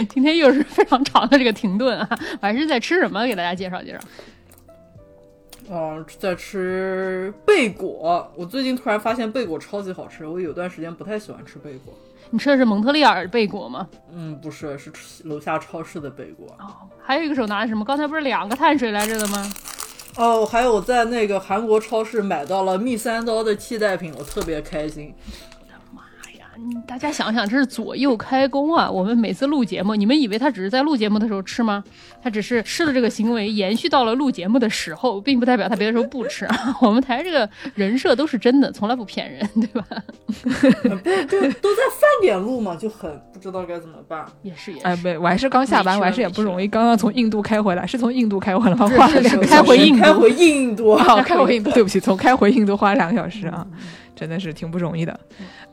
今天又是非常长的这个停顿啊！我还是在吃什么？给大家介绍介绍。嗯，在吃贝果。我最近突然发现贝果超级好吃。我有段时间不太喜欢吃贝果。你吃的是蒙特利尔贝果吗？嗯，不是，是楼下超市的贝果。哦，还有一个手拿的什么？刚才不是两个碳水来着的吗？哦，还有在那个韩国超市买到了蜜三刀的替代品，我特别开心。大家想想，这是左右开弓啊！我们每次录节目，你们以为他只是在录节目的时候吃吗？他只是吃的这个行为延续到了录节目的时候，并不代表他别的时候不吃。我们台这个人设都是真的，从来不骗人，对吧？就都在饭点录嘛，就很不知道该怎么办。也是 也是，哎，不，我还是刚下班，我还是也不容易。刚刚从印度开回来，是从印度开回来吗？花了两个开回印度，开回印度，开回印度。对不起，从开回印度花了两个小时啊。真的是挺不容易的，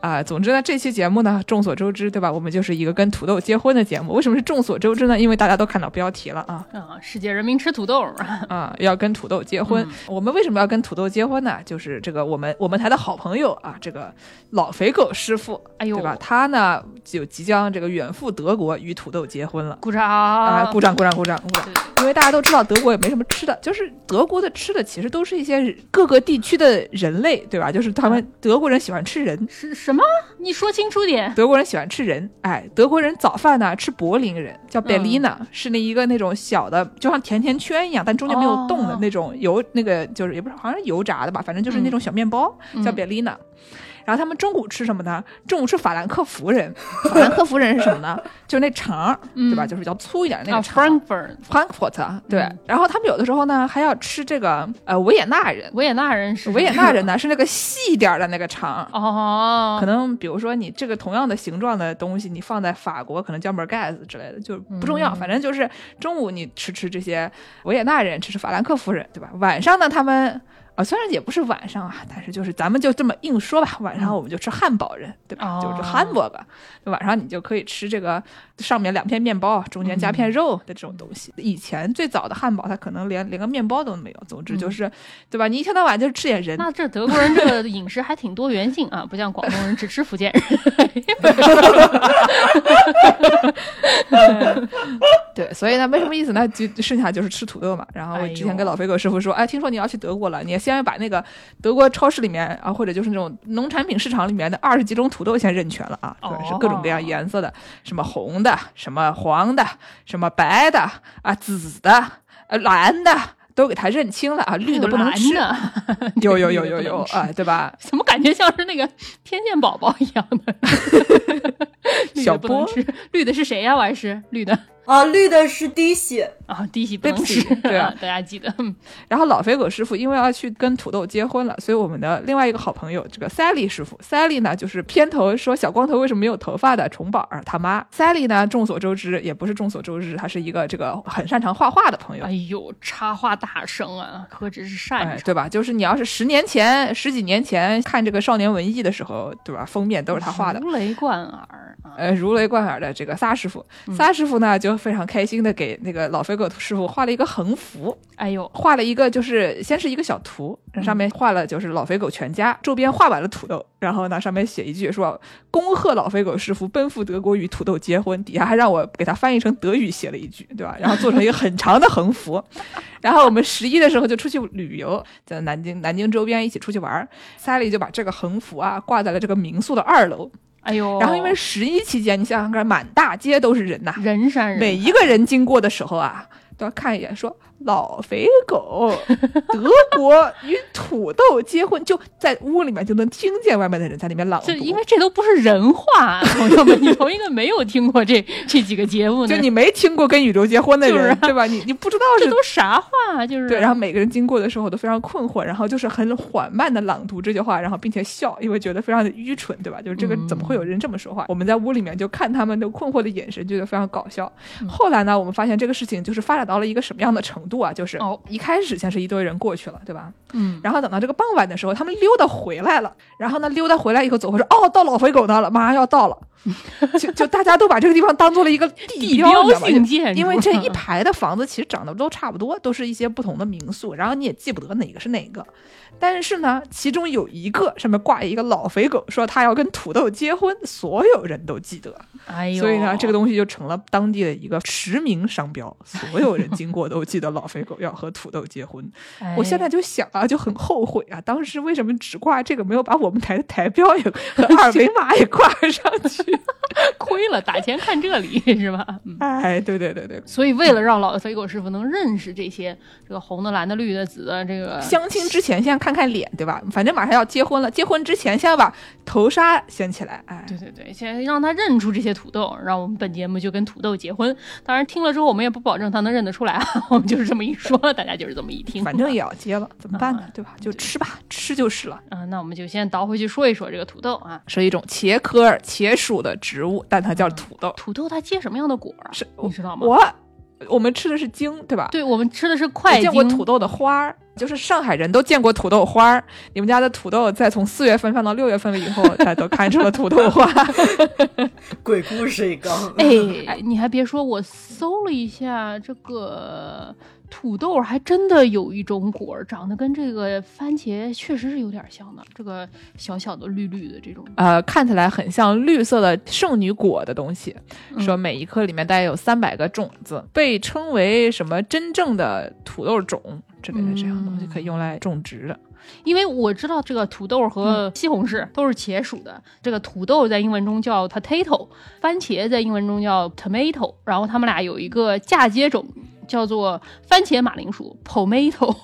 啊，总之呢，这期节目呢，众所周知，对吧？我们就是一个跟土豆结婚的节目。为什么是众所周知呢？因为大家都看到标题了啊，啊，世界人民吃土豆啊，要跟土豆结婚。我们为什么要跟土豆结婚呢？就是这个我们我们台的好朋友啊，这个老肥狗师傅，哎呦，对吧？他呢就即将这个远赴德国与土豆结婚了。鼓掌啊！鼓掌鼓掌鼓掌鼓掌！因为大家都知道德国也没什么吃的，就是德国的吃的其实都是一些各个地区的人类，对吧？就是他们德国人喜欢吃。人，是是什么？你说清楚点。德国人喜欢吃人，哎，德国人早饭呢吃柏林人，叫 Berliner，是那一个那种小的，就像甜甜圈一样，但中间没有洞的那种油，那个就是也不是好像是油炸的吧，反正就是那种小面包，叫 Berliner。然后他们中午吃什么呢？中午吃法兰克福人。法兰克福人是什么呢？就是那肠，对吧？就是比较粗一点那个肠。Frankfurt，Frankfurt，对。然后他们有的时候呢还要吃这个呃维也纳人。维也纳人是维也纳人呢 是那个细一点的那个肠。哦。可能比如说你这个同样的形状的东西，你放在法国可能叫 merguez 之类的，就不重要。反正就是中午你吃吃这些维也纳人，吃吃法兰克福人，对吧？晚上呢他们。啊，虽然也不是晚上啊，但是就是咱们就这么硬说吧，晚上我们就吃汉堡人，对吧？就是汉堡吧，晚上你就可以吃这个上面两片面包，中间加片肉的这种东西。以前最早的汉堡，它可能连连个面包都没有。总之就是，对吧？你一天到晚就吃点人。那这德国人这个饮食还挺多元性啊，不像广东人只吃福建人。对，所以呢，没什么意思呢，就剩下就是吃土豆嘛。然后我之前跟老飞狗师傅说，哎，听说你要去德国了，你。先把那个德国超市里面啊，或者就是那种农产品市场里面的二十几种土豆先认全了啊，对，是各种各样颜色的，什么红的，什么黄的，什么白的啊，紫的，呃，蓝的，都给他认清了啊，绿的不能吃。有有有有有啊，对吧？怎么感觉像是那个天线宝宝一样的？小波，绿的是谁呀？我还是绿的。啊，绿的是滴血啊，滴血不起，对啊，大家记得。然后老肥狗师傅因为要去跟土豆结婚了，所以我们的另外一个好朋友这个 Sally 师傅，Sally 呢就是片头说小光头为什么没有头发的虫宝儿他妈。Sally 呢众所周知，也不是众所周知，他是一个这个很擅长画画的朋友。哎呦，插画大生啊，何止是擅长，对吧？就是你要是十年前、十几年前看这个少年文艺的时候，对吧？封面都是他画的，如雷贯耳。呃，如雷贯耳的这个撒师傅，撒师傅呢就非常开心的给那个老肥狗师傅画了一个横幅，哎呦，画了一个就是先是一个小图，上面画了就是老肥狗全家，周边画满了土豆，然后呢上面写一句说恭贺老肥狗师傅奔赴德国与土豆结婚，底下还让我给他翻译成德语写了一句，对吧？然后做成一个很长的横幅，然后我们十一的时候就出去旅游，在南京南京周边一起出去玩，萨利就把这个横幅啊挂在了这个民宿的二楼。哎呦，然后因为十一期间，你想想看，满大街都是人呐，人山人，每一个人经过的时候啊，都要看一眼，说。老肥狗，德国与土豆结婚，就在屋里面就能听见外面的人在里面朗读，因为这都不是人话，朋友们，你从一个没有听过这 这几个节目，就你没听过跟宇宙结婚的人，对吧？你你不知道这都啥话，就是对。然后每个人经过的时候都非常困惑，然后就是很缓慢的朗读这句话，然后并且笑，因为觉得非常的愚蠢，对吧？就是这个怎么会有人这么说话？我们在屋里面就看他们的困惑的眼神，觉得非常搞笑。后来呢，我们发现这个事情就是发展到了一个什么样的程度啊？就是哦一开始先是一堆人过去了，对吧？嗯，然后等到这个傍晚的时候，他们溜达回来了。然后呢，溜达回来以后走回说：“哦，到老肥狗那了，马上要到了。”就 就大家都把这个地方当做了一个地标，性建筑因为这一排的房子其实长得都差不多，都是一些不同的民宿，然后你也记不得哪个是哪个。但是呢，其中有一个上面挂一个老肥狗，说他要跟土豆结婚，所有人都记得。哎呦，所以呢，这个东西就成了当地的一个驰名商标，所有人经过都记得老肥狗要和土豆结婚。哎我现在就想啊，就很后悔啊，当时为什么只挂这个，没有把我们台的台标也和二维码也挂上去？亏了，打钱看这里是吧？嗯。哎，对对对对，所以，为了让老肥狗师傅能认识这些这个红的、蓝的、绿的、紫的，这个相亲之前先看看看脸，对吧？反正马上要结婚了，结婚之前先要把头纱掀起来。哎，对对对，先让他认出这些土豆，让我们本节目就跟土豆结婚。当然，听了之后我们也不保证他能认得出来啊，我们就是这么一说，大家就是这么一听。反正也要结了，怎么办呢啊？对吧？就吃吧，吃就是了。啊，那我们就先倒回去说一说这个土豆啊。是一种茄科儿茄属的植物，但它叫土豆。土豆它结什么样的果啊？是你知道吗？我我们吃的是茎，对吧？对，我们吃的是我快见过土豆的花儿，就是上海人都见过土豆花儿。你们家的土豆在从四月份放到六月份了以后，大家都看出了土豆花。鬼故事一个。哎，你还别说，我搜了一下这个土豆，还真的有一种果儿长得跟这个番茄确实是有点像的，这个小小的绿绿的这种。呃，看起来很像绿色的圣女果的东西，嗯说每一颗里面大概有三百个种子，被称为什么真正的土豆种之类的这样的东西，嗯可以用来种植的。因为我知道这个土豆和西红柿都是茄属的，这个土豆在英文中叫 potato，番茄在英文中叫 tomato，然后它们俩有一个嫁接种叫做番茄马铃薯 pomato。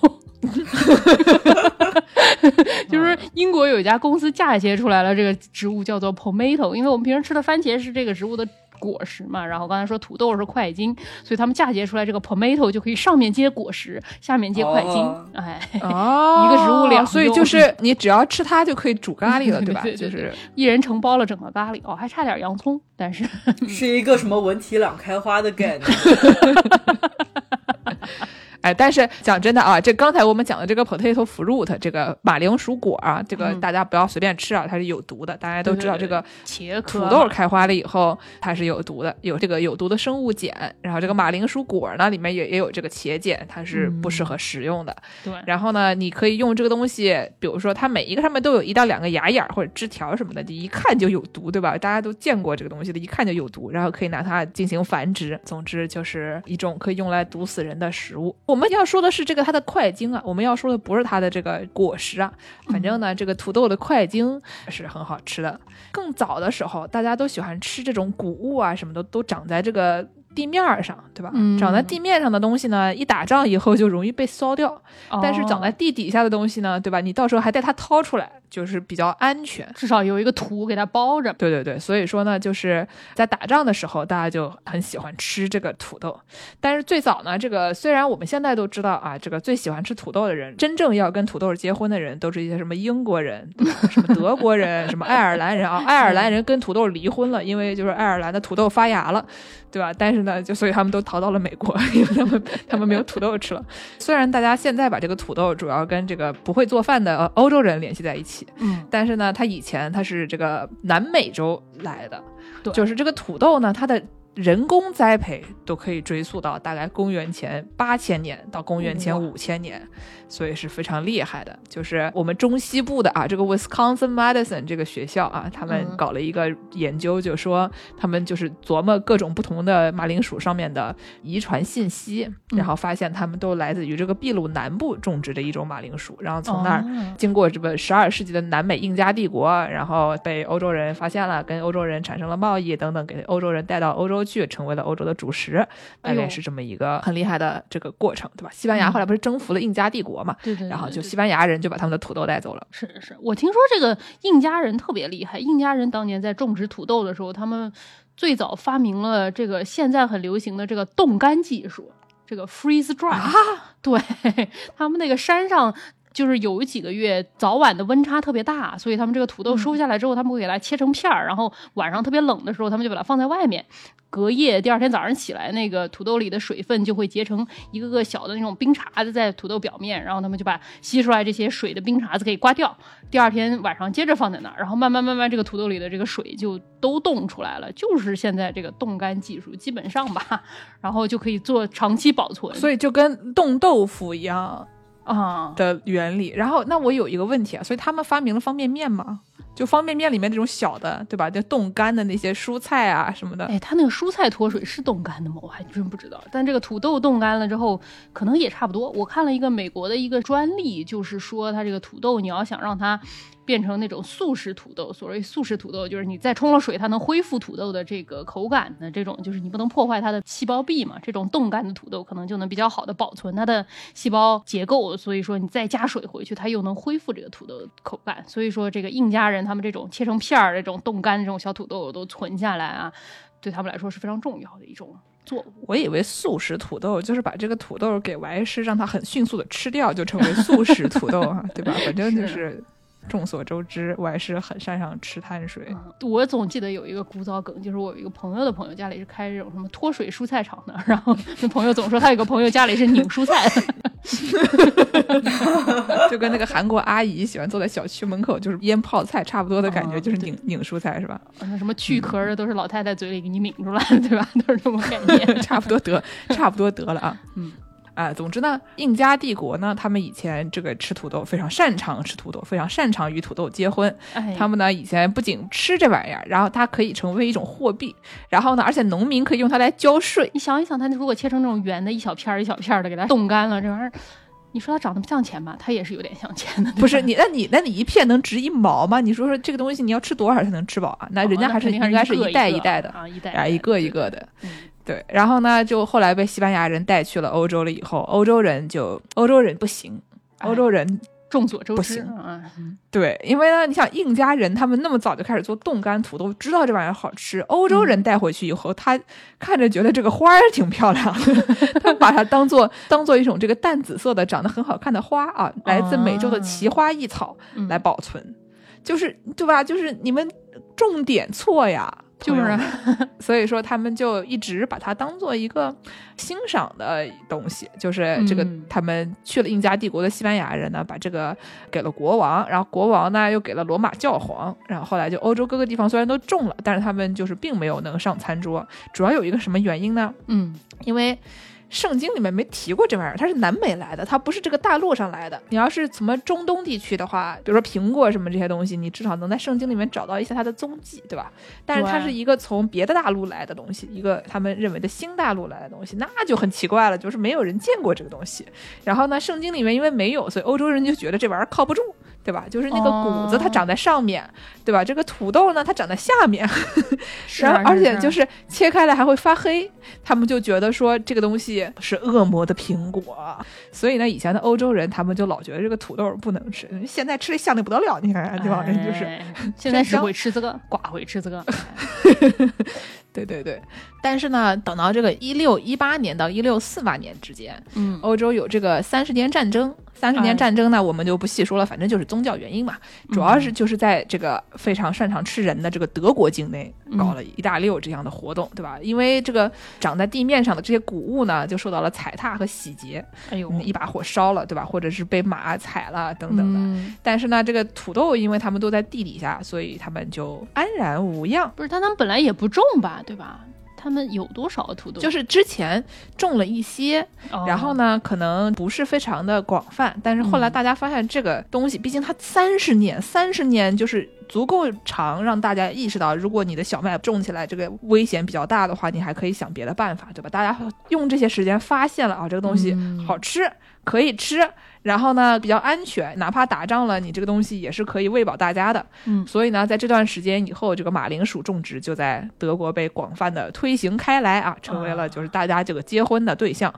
就是英国有一家公司嫁接出来了这个植物叫做 pomato，因为我们平时吃的番茄是这个植物的果实嘛，然后刚才说土豆是块茎，所以他们嫁接出来这个 pomato 就可以上面接果实，下面接块茎，哦。哎，哦。一个植物两所以就是你只要吃它就可以煮咖喱了，对吧？对对对就是。一人承包了整个咖喱，哦，还差点洋葱，但是是一个什么文体两开花的概念？哎，但是讲真的啊，这刚才我们讲的这个 potato fruit 这个马铃薯果啊，这个嗯大家不要随便吃啊，它是有毒的。大家都知道这个茄土豆开花了以后，它是有毒的，有这个有毒的生物碱。然后这个马铃薯果呢，里面也也有这个茄碱，它是不适合食用的。对，然后呢，你可以用这个东西，比如说它每一个上面都有一到两个芽眼儿或者枝条什么的，你一看就有毒，对吧？大家都见过这个东西的，一看就有毒，然后可以拿它进行繁殖。总之就是一种可以用来毒死人的食物。我们要说的是这个它的块茎啊，我们要说的不是它的这个果实啊。反正呢，这个土豆的块茎是很好吃的。更早的时候，大家都喜欢吃这种谷物啊，什么的都长在这个。地面儿上，对吧？嗯长在地面上的东西呢，一打仗以后就容易被烧掉。但是长在哦地底下的东西呢，对吧？你到时候还带它掏出来，就是比较安全。至少有一个土给它包着。对对对，所以说呢，就是在打仗的时候，大家就很喜欢吃这个土豆。但是最早呢，这个虽然我们现在都知道啊，这个最喜欢吃土豆的人，真正要跟土豆结婚的人，都是一些什么英国人、什么德国人、什么爱尔兰人啊。爱尔兰人跟土豆离婚了，因为就是爱尔兰的土豆发芽了，对吧？但是呢，就所以他们都逃到了美国，因为他们他们没有土豆吃了。虽然大家现在把这个土豆主要跟这个不会做饭的呃欧洲人联系在一起，嗯，但是呢，它以前它是这个南美洲来的，对。就是这个土豆呢，它的人工栽培都可以追溯到大概公元前八千年到公元前哇五千年，所以是非常厉害的。就是我们中西部的啊，这个 Wisconsin Madison 这个学校啊，他们嗯搞了一个研究，就说他们就是琢磨各种不同的马铃薯上面的遗传信息，然后发现他们都来自于这个秘鲁南部种植的一种马铃薯，然后从那儿。哦经过这个十二世纪的南美印加帝国，然后被欧洲人发现了，跟欧洲人产生了贸易等等，给欧洲人带到欧洲去，成为了欧洲的主食，大概是这么一个很厉害的这个过程，对吧？西班牙后来不是征服了印加帝国嘛，对对，然后就西班牙人就把他们的土豆带走了。是是，我听说这个印加人特别厉害。印加人当年在种植土豆的时候，他们最早发明了这个现在很流行的这个冻干技术，这个 freeze dry。啊对 他们那个山上就是有几个月早晚的温差特别大，所以他们这个土豆收下来之后，他们会给它切成片儿，然后晚上特别冷的时候，他们就把它放在外面。隔夜，第二天早上起来，那个土豆里的水分就会结成一个个小的那种冰碴子在土豆表面，然后他们就把吸出来这些水的冰碴子给刮掉。第二天晚上接着放在那儿，然后慢慢慢慢这个土豆里的这个水就都冻出来了，就是现在这个冻干技术基本上吧，然后就可以做长期保存。所以就跟冻豆腐一样啊，的原理。然后那我有一个问题啊，所以他们发明了方便面吗？就方便面里面这种小的，对吧？就冻干的那些蔬菜啊什么的。哎，它那个蔬菜脱水是冻干的吗？我还真不知道。但这个土豆冻干了之后，可能也差不多。我看了一个美国的一个专利，就是说它这个土豆，你要想让它。变成那种速食土豆，所谓速食土豆，就是你再冲了水，它能恢复土豆的这个口感的这种，就是你不能破坏它的细胞壁嘛。这种冻干的土豆可能就能比较好的保存它的细胞结构，所以说你再加水回去，它又能恢复这个土豆口感。所以说这个印加人他们这种切成片儿、这种冻干这种小土豆都存下来啊，对他们来说是非常重要的一种作物。我以为速食土豆就是把这个土豆给完事，让它很迅速的吃掉，就成为速食土豆啊，对吧？反正就是。众所周知，我还是很擅长吃碳水。我总记得有一个古早梗，就是我有一个朋友的朋友家里是开这种什么脱水蔬菜厂的，然后那朋友总说他有个朋友家里是拧蔬菜，就跟那个韩国阿姨喜欢坐在小区门口就是腌泡菜差不多的感觉，就是拧拧蔬菜是吧？那什么去壳的都是老太太嘴里给你抿出来的，对吧？都是这么概念，差不多得，差不多得了啊，嗯。啊，总之呢，印加帝国呢，他们以前这个吃土豆非常擅长吃土豆，非常擅长与土豆结婚。他们呢以前不仅吃这玩意儿，然后它可以成为一种货币，然后呢，而且农民可以用它来交税。你想一想，它如果切成这种圆的，一小片儿一小片儿的，给它冻干了，这玩意儿，你说它长得不像钱吧？它也是有点像钱的。不是你，那你那你一片能值一毛吗？你说说这个东西你要吃多少才能吃饱啊？那人家还是应该是一袋一袋的啊，一袋啊，一个一个的。对，然后呢，就后来被西班牙人带去了欧洲了。以后欧洲人就欧洲人不行，欧洲人众所周知啊。对，因为呢，你想印加人他们那么早就开始做冻干土豆，知道这玩意儿好吃。欧洲人带回去以后，他看着觉得这个花儿挺漂亮，他把它当做当做一种这个淡紫色的、长得很好看的花啊，来自美洲的奇花异草来保存，就是对吧？就是你们重点错呀。就是，所以说他们就一直把它当做一个欣赏的东西。就是这个，他们去了印加帝国的西班牙人呢，把这个给了国王，然后国王呢又给了罗马教皇，然后后来就欧洲各个地方虽然都种了，但是他们就是并没有能上餐桌。主要有一个什么原因呢？嗯，因为。圣经里面没提过这玩意儿，它是南美来的，它不是这个大陆上来的。你要是什么中东地区的话，比如说苹果什么这些东西，你至少能在圣经里面找到一些它的踪迹，对吧？但是它是一个从别的大陆来的东西，一个他们认为的新大陆来的东西，那就很奇怪了，就是没有人见过这个东西。然后呢，圣经里面因为没有，所以欧洲人就觉得这玩意儿靠不住。对吧？就是那个谷子，它长在上面，对吧？这个土豆呢，它长在下面，然后而且就是切开了还会发黑，他们就觉得说这个东西是恶魔的苹果，所以呢，以前的欧洲人他们就老觉得这个土豆不能吃，现在吃的香的不得了，你看这帮人就是现在是会吃这个，寡会吃这个，对对对。但是呢，等到这个一六一八年到一六四八年之间，嗯，欧洲有这个三十年战争。三十年战争呢，我们就不细说了，反正就是宗教原因嘛。主要是就是在这个非常擅长吃人的这个德国境内搞了一大溜这样的活动，对吧？因为这个长在地面上的这些谷物呢，就受到了踩踏和洗劫，哎呦，一把火烧了，对吧？或者是被马踩了等等的。但是呢，这个土豆因为他们都在地底下，所以他们就安然无恙。不是，但他们本来也不种吧，对吧？他们有多少土豆？就是之前种了一些，然后呢，可能不是非常的广泛。但是后来大家发现这个东西，毕竟它三十年，三十年就是足够长，让大家意识到，如果你的小麦种起来这个危险比较大的话，你还可以想别的办法，对吧？大家用这些时间发现了啊，这个东西好吃，可以吃。然后呢，比较安全，哪怕打仗了，你这个东西也是可以喂饱大家的。嗯，所以呢，在这段时间以后，这个马铃薯种植就在德国被广泛的推行开来啊，成为了就是大家这个结婚的对象。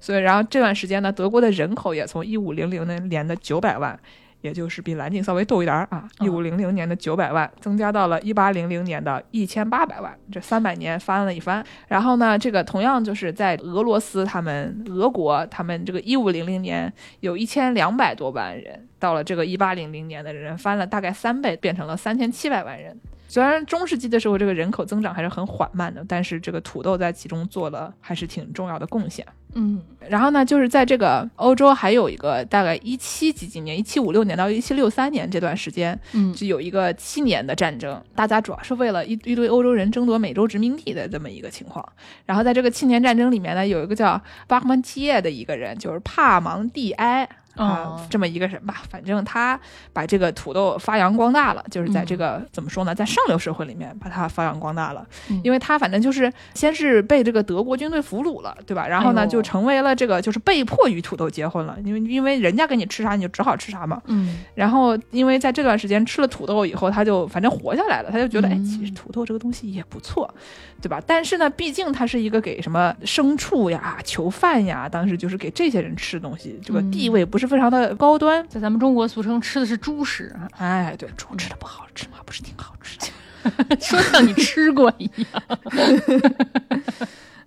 所以，然后这段时间呢，德国的人口也从一五零零年的九百万，也就是比蓝鲸稍微多一点儿啊，一五零零年的九百万增加到了一八零零年的一千八百万，这三百年翻了一番。然后呢，这个同样就是在俄罗斯，他们俄国他们这个一五零零年有一千两百多万人，到了这个一八零零年的人翻了大概三倍，变成了三千七百万人。虽然中世纪的时候这个人口增长还是很缓慢的，但是这个土豆在其中做了还是挺重要的贡献。嗯然后呢，就是在这个欧洲还有一个大概一七几几年，一七五六年到一七六三年这段时间，嗯就有一个七年的战争，大家主要是为了一一堆欧洲人争夺美洲殖民地的这么一个情况。然后在这个七年战争里面呢，有一个叫巴赫曼基耶的一个人，就是帕芒蒂埃。啊哦，这么一个人吧，反正他把这个土豆发扬光大了，就是在这个、怎么说呢，在上流社会里面把它发扬光大了，嗯。因为他反正就是先是被这个德国军队俘虏了，对吧？然后呢，哎就成为了这个就是被迫与土豆结婚了，因为因为人家给你吃啥你就只好吃啥嘛。嗯。然后因为在这段时间吃了土豆以后，他就反正活下来了，他就觉得、哎，嗯。其实土豆这个东西也不错，对吧？但是呢，毕竟它是一个给什么牲畜呀、囚犯呀，当时就是给这些人吃的东西，这个嗯。地位不是非常的高端。在咱们中国俗称吃的是猪食啊，哎，对，猪吃的不好吃吗？不是挺好吃的。说像你吃过一样。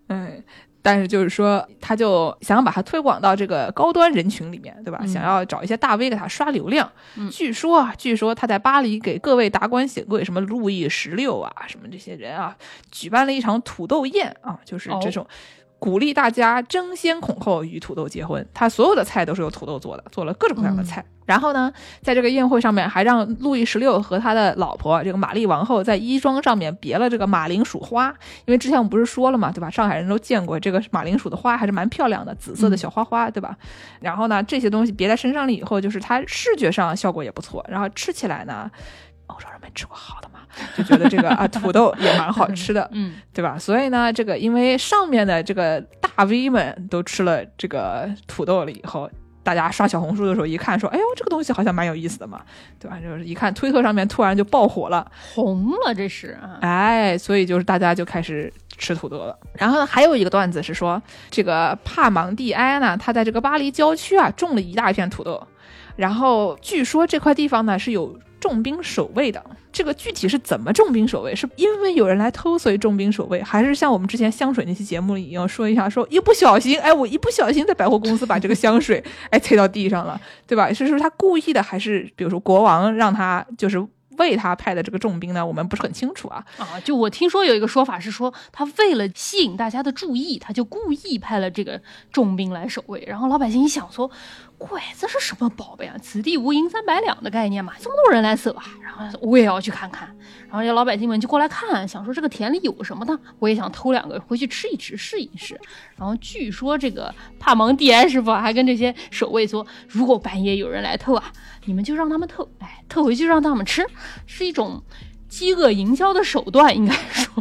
嗯，但是就是说，他就想把它推广到这个高端人群里面，对吧？嗯想要找一些大 V 给他刷流量。嗯据说啊，据说他在巴黎给各位达官显贵，什么路易十六啊，什么这些人啊，举办了一场土豆宴啊，就是这哦种。鼓励大家争先恐后与土豆结婚，他所有的菜都是由土豆做的，做了各种各样的菜。然后呢，在这个宴会上面还让路易十六和他的老婆这个玛丽王后在衣装上面别了这个马铃薯花，因为之前我们不是说了嘛，对吧？上海人都见过这个马铃薯的花还是蛮漂亮的，紫色的小花花，对吧？然后呢，这些东西别在身上了以后，就是它视觉上效果也不错，然后吃起来呢，欧洲人没吃过好的嘛，就觉得这个啊 土豆也蛮好吃的，嗯对吧？所以呢，这个因为上面的这个大 V 们都吃了这个土豆了以后，大家刷小红书的时候一看，说：“哎呦，这个东西好像蛮有意思的嘛，对吧？”就是一看推特上面突然就爆火了，红了这是啊，哎，所以就是大家就开始吃土豆了。然后呢，还有一个段子是说，这个帕芒蒂埃呢，他在这个巴黎郊区啊种了一大片土豆，然后据说这块地方呢是有重兵守卫的。这个具体是怎么重兵守卫？是因为有人来偷，所以重兵守卫，还是像我们之前香水那期节目里一样说一下，说一不小心，哎，我一不小心在百货公司把这个香水 哎踩到地上了，对吧？是说他故意的，还是比如说国王让他就是为他派的这个重兵呢？我们不是很清楚啊。啊，就我听说有一个说法是说，他为了吸引大家的注意，他就故意派了这个重兵来守卫。然后老百姓一想说，鬼子是什么宝贝啊？此地无银三百两的概念嘛，这么多人来搜啊，然后我也要去看看。然后这老百姓们就过来看，想说这个田里有什么呢？我也想偷两个回去吃一吃，试一试。然后据说这个帕蒙蒂埃师傅还跟这些守卫说，如果半夜有人来偷啊，你们就让他们偷，哎，偷回去让他们吃，是一种饥饿营销的手段，应该说，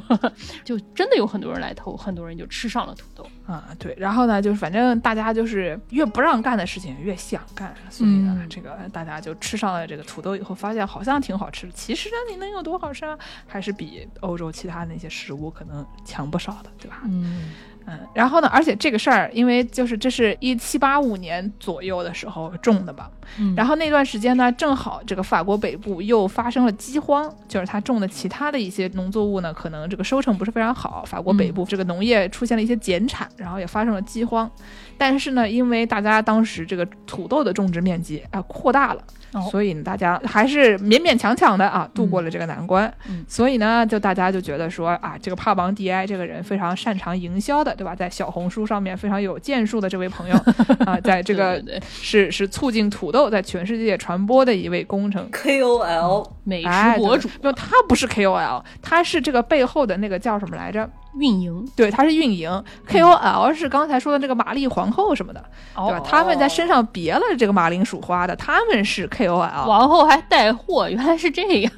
就真的有很多人来偷，很多人就吃上了土豆。啊，对，然后呢，就是反正大家就是越不让干的事情越想干，所以呢，嗯这个大家就吃上了这个土豆以后，发现好像挺好吃的。其实呢，你能有多好吃啊？还是比欧洲其他那些食物可能强不少的，对吧？嗯嗯，然后呢，而且这个事儿，因为就是这是一七八五年左右的时候种的吧，嗯然后那段时间呢，正好这个法国北部又发生了饥荒，就是他种的其他的一些农作物呢，可能这个收成不是非常好，法国北部这个农业出现了一些减产，然后也发生了饥荒。但是呢，因为大家当时这个土豆的种植面积啊、扩大了。哦所以呢，大家还是勉勉强强的啊度过了这个难关。嗯所以呢，就大家就觉得说啊，这个帕邦迪埃这个人非常擅长营销的，对吧？在小红书上面非常有建树的这位朋友 啊，在这个对对对是是促进土豆在全世界传播的一位工程。KOL 美哎，食博主对，就他不是 KOL，他是这个背后的那个叫什么来着？运营，对，他是运营。KOL 是刚才说的这个玛丽皇后什么的，哦对吧？他们在身上别了这个马铃薯花的，他们是 KOL。王后还带货，原来是这样。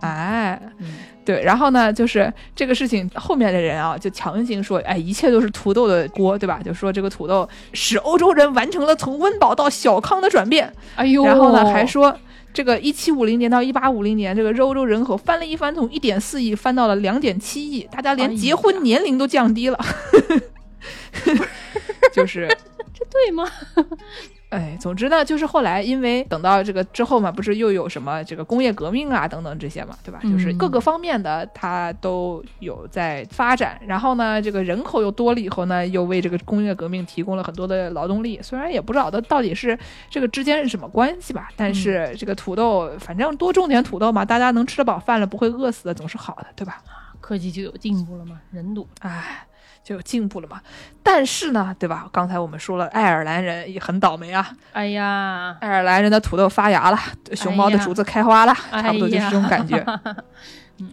哎，嗯对，然后呢，就是这个事情后面的人啊，就强行说，哎，一切都是土豆的锅，对吧？就说这个土豆使欧洲人完成了从温饱到小康的转变，哎呦，然后呢，还说这个一七五零年到一八五零年，这个欧洲人口翻了一番，从一点四亿翻到了两点七亿，大家哎连结婚年龄都降低了，就是这对吗？哎，总之呢，就是后来因为等到这个之后嘛，不是又有什么这个工业革命啊等等这些嘛，对吧？就是各个方面的它都有在发展，然后呢，这个人口又多了以后呢，又为这个工业革命提供了很多的劳动力。虽然也不知道它到底是这个之间是什么关系吧，但是这个土豆，反正多种点土豆嘛，大家能吃得饱饭了，不会饿死的，总是好的，对吧？科技就有进步了嘛，人多。哎。就有进步了嘛，但是呢，对吧？刚才我们说了，爱尔兰人也很倒霉啊。哎呀，爱尔兰人的土豆发芽了，熊猫的竹子开花了，差不多就是这种感觉。嗯，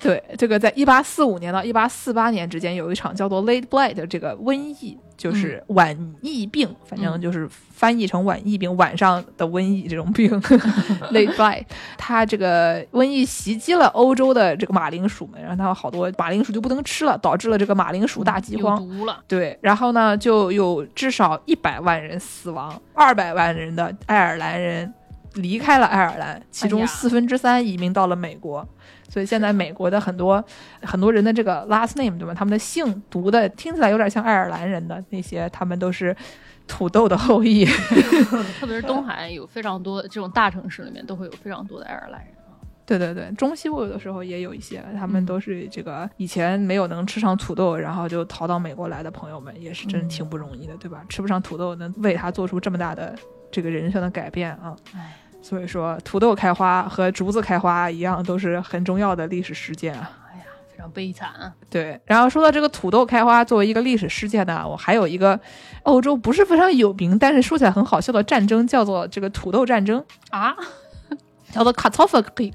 对，这个在一八四五年到一八四八年之间，有一场叫做 Late Blight 的这个瘟疫。就是晚疫病，反正就是翻译成晚疫病，晚上的瘟疫这种病。Late blight，它这个瘟疫袭击了欧洲的这个马铃薯们，然后它好多马铃薯就不能吃了，导致了这个马铃薯大饥荒。毒了。对，然后呢，就有至少一百万人死亡，二百万人的爱尔兰人离开了爱尔兰，其中四分之三移民到了美国。所以现在美国的很多很多人的这个 last name 对吧？他们的姓读的听起来有点像爱尔兰人的那些，他们都是土豆的后裔。特别是 东海有非常多这种大城市里面都会有非常多的爱尔兰人啊。对对对，中西部有的时候也有一些，他们都是这个以前没有能吃上土豆，然后就逃到美国来的朋友们，也是真挺不容易的，对吧？吃不上土豆能为他做出这么大的这个人生的改变啊！哎。所以说，土豆开花和竹子开花一样，都是很重要的历史事件啊！哎呀，非常悲惨啊！对，然后说到这个土豆开花作为一个历史事件呢，我还有一个欧洲不是非常有名，但是说起来很好笑的战争，叫做这个土豆战争啊，叫做 Kartoffelkrieg。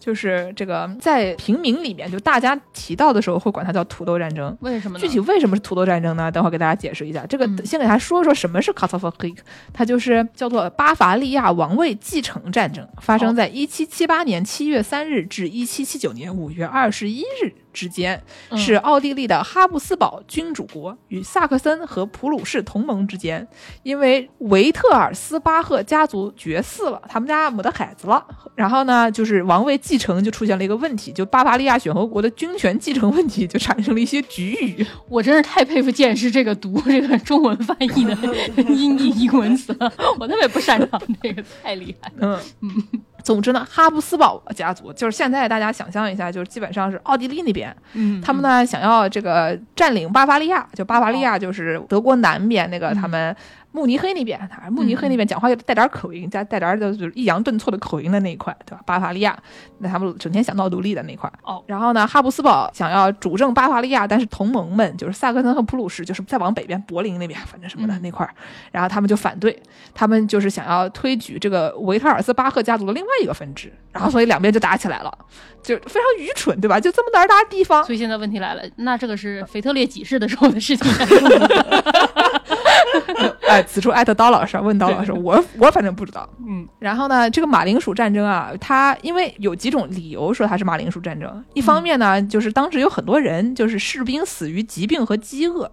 就是这个在平民里面，就大家提到的时候会管它叫土豆战争。为什么？具体为什么是土豆战争呢？等会儿给大家解释一下。这个先给大家说说什么是 Kartoffelkrieg，它就是叫做巴伐利亚王位继承战争，发生在一七七八年七月三日至一七七九年五月二十一日。之间是奥地利的哈布斯堡君主国与萨克森和普鲁士同盟之间，因为维特尔斯巴赫家族绝嗣了，他们家没得孩子了，然后呢，就是王位继承就出现了一个问题，就巴伐利亚选和国的军权继承问题就产生了一些局域。我真是太佩服剑师这个读这个中文翻译的 英译英文词了，我特别不擅长这个，太厉害。嗯嗯。总之呢，哈布斯堡家族就是现在大家想象一下，就是基本上是奥地利那边，嗯，他们呢想要这个占领巴伐利亚，就巴伐利亚就是德国南边那个他们。慕尼黑那边，慕尼黑那边讲话就带点口音，加带点的就是抑扬顿挫的口音的那一块，对吧？巴伐利亚，那他们整天想闹独立的那块。哦，然后呢，哈布斯堡想要主政巴伐利亚，但是同盟们就是萨克森和普鲁士，就是再往北边柏林那边，反正什么的那块，然后他们就反对，他们就是想要推举这个维特尔斯巴赫家族的另外一个分支，然后所以两边就打起来了，就非常愚蠢，对吧？就这么点大地方。所以现在问题来了，那这个是腓特烈几世的时候的事情。哎，此处艾特刀老师，问刀老师，我我反正不知道。嗯，然后呢，这个马铃薯战争啊，它因为有几种理由说它是马铃薯战争。一方面呢，就是当时有很多人，就是士兵死于疾病和饥饿。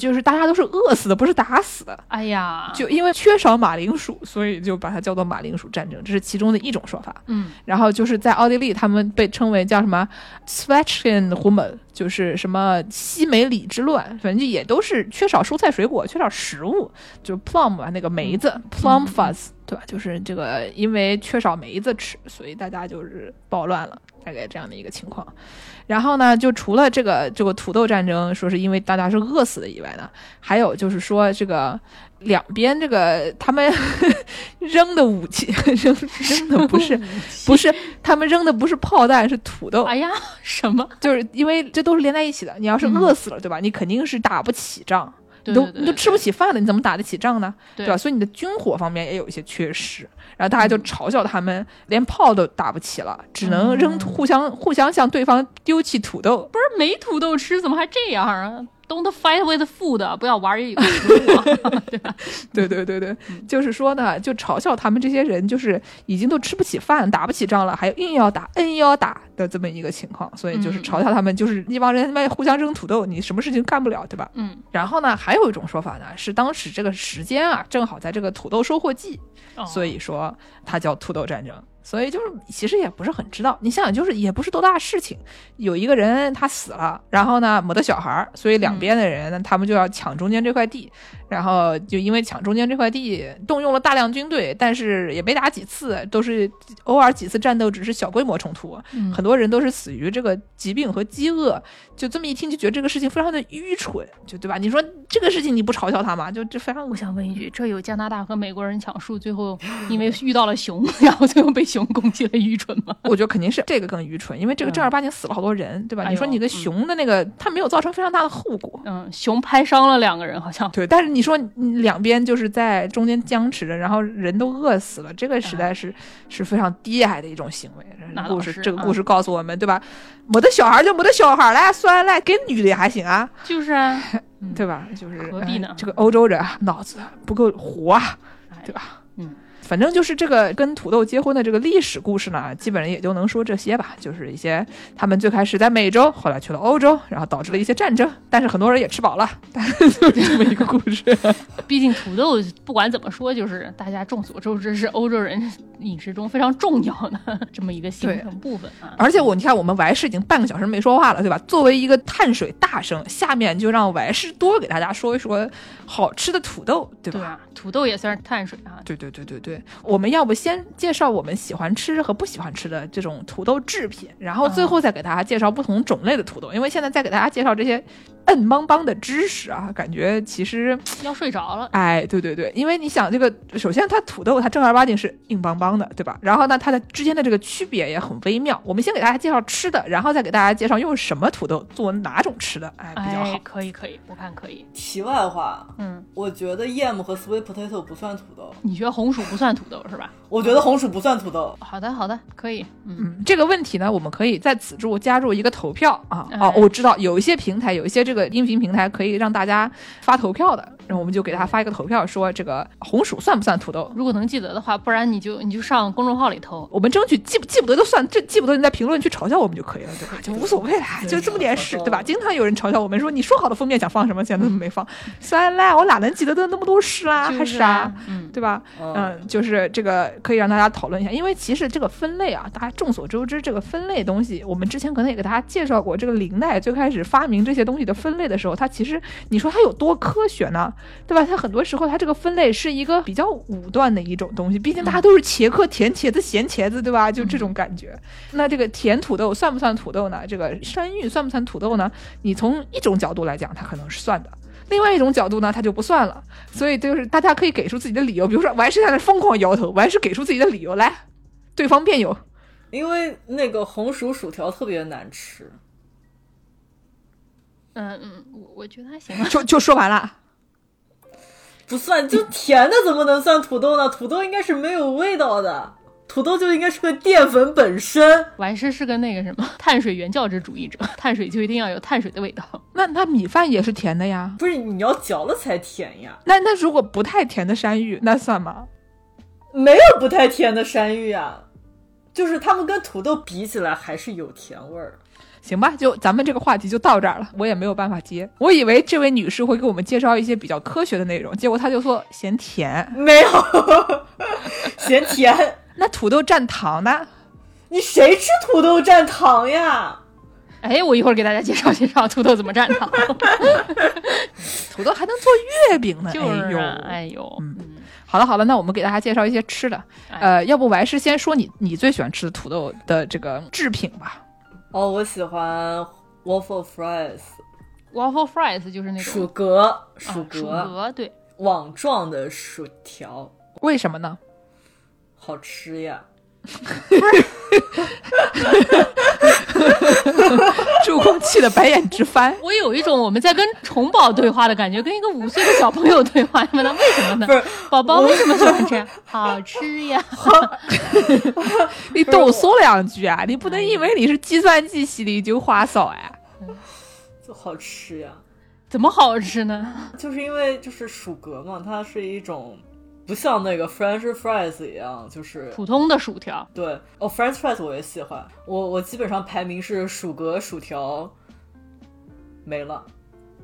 就是大家都是饿死的，不是打死的。哎呀，就因为缺少马铃薯，所以就把它叫做马铃薯战争，这是其中的一种说法。嗯，然后就是在奥地利，他们被称为叫什么 s w a t c h e n h u m m e 就是什么西梅里之乱，反正就也都是缺少蔬菜水果，缺少食物，就是 plum 啊，那个梅子 plum fuzz，对吧？就是这个因为缺少梅子吃，所以大家就是暴乱了，大概这样的一个情况。然后呢，就除了这个这个土豆战争，说是因为大家是饿死的以外呢，还有就是说这个两边这个他们 扔的武器 扔扔的不是 不是他们扔的不是炮弹是土豆。哎呀，什么？就是因为这都是连在一起的。你要是饿死了，对吧？你肯定是打不起仗，你都你都吃不起饭了，你怎么打得起仗呢？对吧？所以你的军火方面也有一些缺失。然后大家就嘲笑他们，连炮都打不起了，只能扔互相互相向对方丢弃土豆。不是没土豆吃，怎么还这样啊？Don't fight with food，不要玩也有食物，对吧？对对对对，就是说呢，就嘲笑他们这些人，就是已经都吃不起饭，打不起仗了，还硬要打，硬要打的这么一个情况，所以就是嘲笑他们，就是一帮人他妈互相扔土豆，你什么事情干不了，对吧？嗯。然后呢，还有一种说法呢，是当时这个时间啊，正好在这个土豆收获季，所以说它叫土豆战争。所以就是其实也不是很知道。你想想，就是也不是多大事情，有一个人他死了，然后呢没得小孩儿，所以两边的人呢他们就要抢中间这块地，然后就因为抢中间这块地，动用了大量军队，但是也没打几次，都是偶尔几次战斗，只是小规模冲突，嗯很多人都是死于这个疾病和饥饿。就这么一听就觉得这个事情非常的愚蠢，就对吧？你说这个事情你不嘲笑他吗？就这非常我想问一句，这有加拿大和美国人抢树，最后因为遇到了熊，然后最后被熊攻击了，愚蠢吗？我觉得肯定是这个更愚蠢，因为这个正儿八经死了好多人，对吧？哎你说你个熊的那个，它没有造成非常大的后果，嗯，熊拍伤了两个人，好像。对。但是你说两边就是在中间僵持着，然后人都饿死了，这个实在是、是非常低矮的一种行为。故事这个故事告诉我们，对吧？没得小孩就没得小孩了，算了，给女的也还行啊，就是啊，嗯对吧？就是何必呢哎这个欧洲人啊脑子不够活啊，哎对吧？嗯，反正就是这个跟土豆结婚的这个历史故事呢，基本上也就能说这些吧。就是一些他们最开始在美洲，后来去了欧洲，然后导致了一些战争，但是很多人也吃饱了，但是就这么一个故事。毕竟土豆不管怎么说，就是大家众所周知是欧洲人饮食中非常重要的这么一个形成部分啊。而且我你看，我们王师已经半个小时没说话了，对吧？作为一个碳水大生，下面就让王师多给大家说一说好吃的土豆，对吧？对啊，土豆也算是碳水啊。对对对对对，我们要不先介绍我们喜欢吃和不喜欢吃的这种土豆制品，然后最后再给大家介绍不同种类的土豆。因为现在再给大家介绍这些硬邦邦的知识啊，感觉其实，要睡着了，哎，对对对，因为你想这个，首先它土豆它正儿八经是硬邦邦的，对吧？然后呢，它的之间的这个区别也很微妙。我们先给大家介绍吃的，然后再给大家介绍用什么土豆做哪种吃的，哎，比较好哎，。可以可以，我看可以。题外话，嗯，我觉得 yam 和 sweet potato 不算土豆，你觉得红薯不算土豆是吧？我觉得红薯不算土豆。好的好的，可以。嗯，嗯，这个问题呢，我们可以在此处加入一个投票啊。哎哦，我知道有一些平台，有一些这个音频平台可以让大家发投票的，然后我们就给他发一个投票，说这个红薯算不算土豆？如果能记得的话，不然你就你就上公众号里投。我们争取记不记不得就算，这记不得你在评论区嘲笑我们就可以了，对吧？就无所谓了，就这么点事，对吧？经常有人嘲笑我们说你说好的封面想放什么，现在怎么没放？算了，我哪能记得得那么多事啊？还就是啊对吧？嗯，嗯，就是这个可以让大家讨论一下，因为其实这个分类啊，大家众所周知，这个分类东西，我们之前可能也给大家介绍过。这个林奈最开始发明这些东西的分类的时候，它其实你说它有多科学呢？对吧？它很多时候它这个分类是一个比较武断的一种东西，毕竟大家都是茄科、甜茄子、咸茄子，对吧？就这种感觉。那这个甜土豆算不算土豆呢？这个山芋算不算土豆呢？你从一种角度来讲，它可能是算的。另外一种角度呢，它就不算了。所以就是大家可以给出自己的理由，比如说完是在那疯狂摇头，完是给出自己的理由来，对方辩友。因为那个红薯薯条特别难吃，嗯嗯，我我觉得还行吧。就就说完了。不算，就甜的怎么能算土豆呢？土豆应该是没有味道的，土豆就应该是个淀粉本身。完事是个那个什么碳水原教旨主义者，碳水就一定要有碳水的味道。那那米饭也是甜的呀。不是你要嚼了才甜呀，那那如果不太甜的山芋，那算吗？没有不太甜的山芋啊，就是它们跟土豆比起来还是有甜味儿。行吧，就咱们这个话题就到这儿了，我也没有办法接。我以为这位女士会给我们介绍一些比较科学的内容，结果她就说嫌甜。没有，嫌甜。那土豆蘸糖呢？你谁吃土豆蘸糖呀？哎，我一会儿给大家介绍介绍土豆怎么蘸糖。土豆还能做月饼呢。就是哎呦，啊，哎呦，嗯好了好了，那我们给大家介绍一些吃的。哎呃，要不我还是先说你你最喜欢吃的土豆的这个制品吧。哦，我喜欢 waffle fries，waffle fries 就是那种薯格，啊薯格，薯格，对，网状的薯条，为什么呢？好吃呀。助攻气得白眼直翻。我有一种我们在跟虫宝对话的感觉，跟一个五岁的小朋友对话。问他为什么呢宝宝为什么喜欢这样？好吃呀！你多说两句啊！你不能因为你是计算机系的就话少哎。就好吃呀。怎么好吃呢？就是因为就是薯格嘛，它是一种不像那个 French fries 一样，就是普通的薯条，对哦，French fries 我也喜欢，我我基本上排名是薯格薯条没了。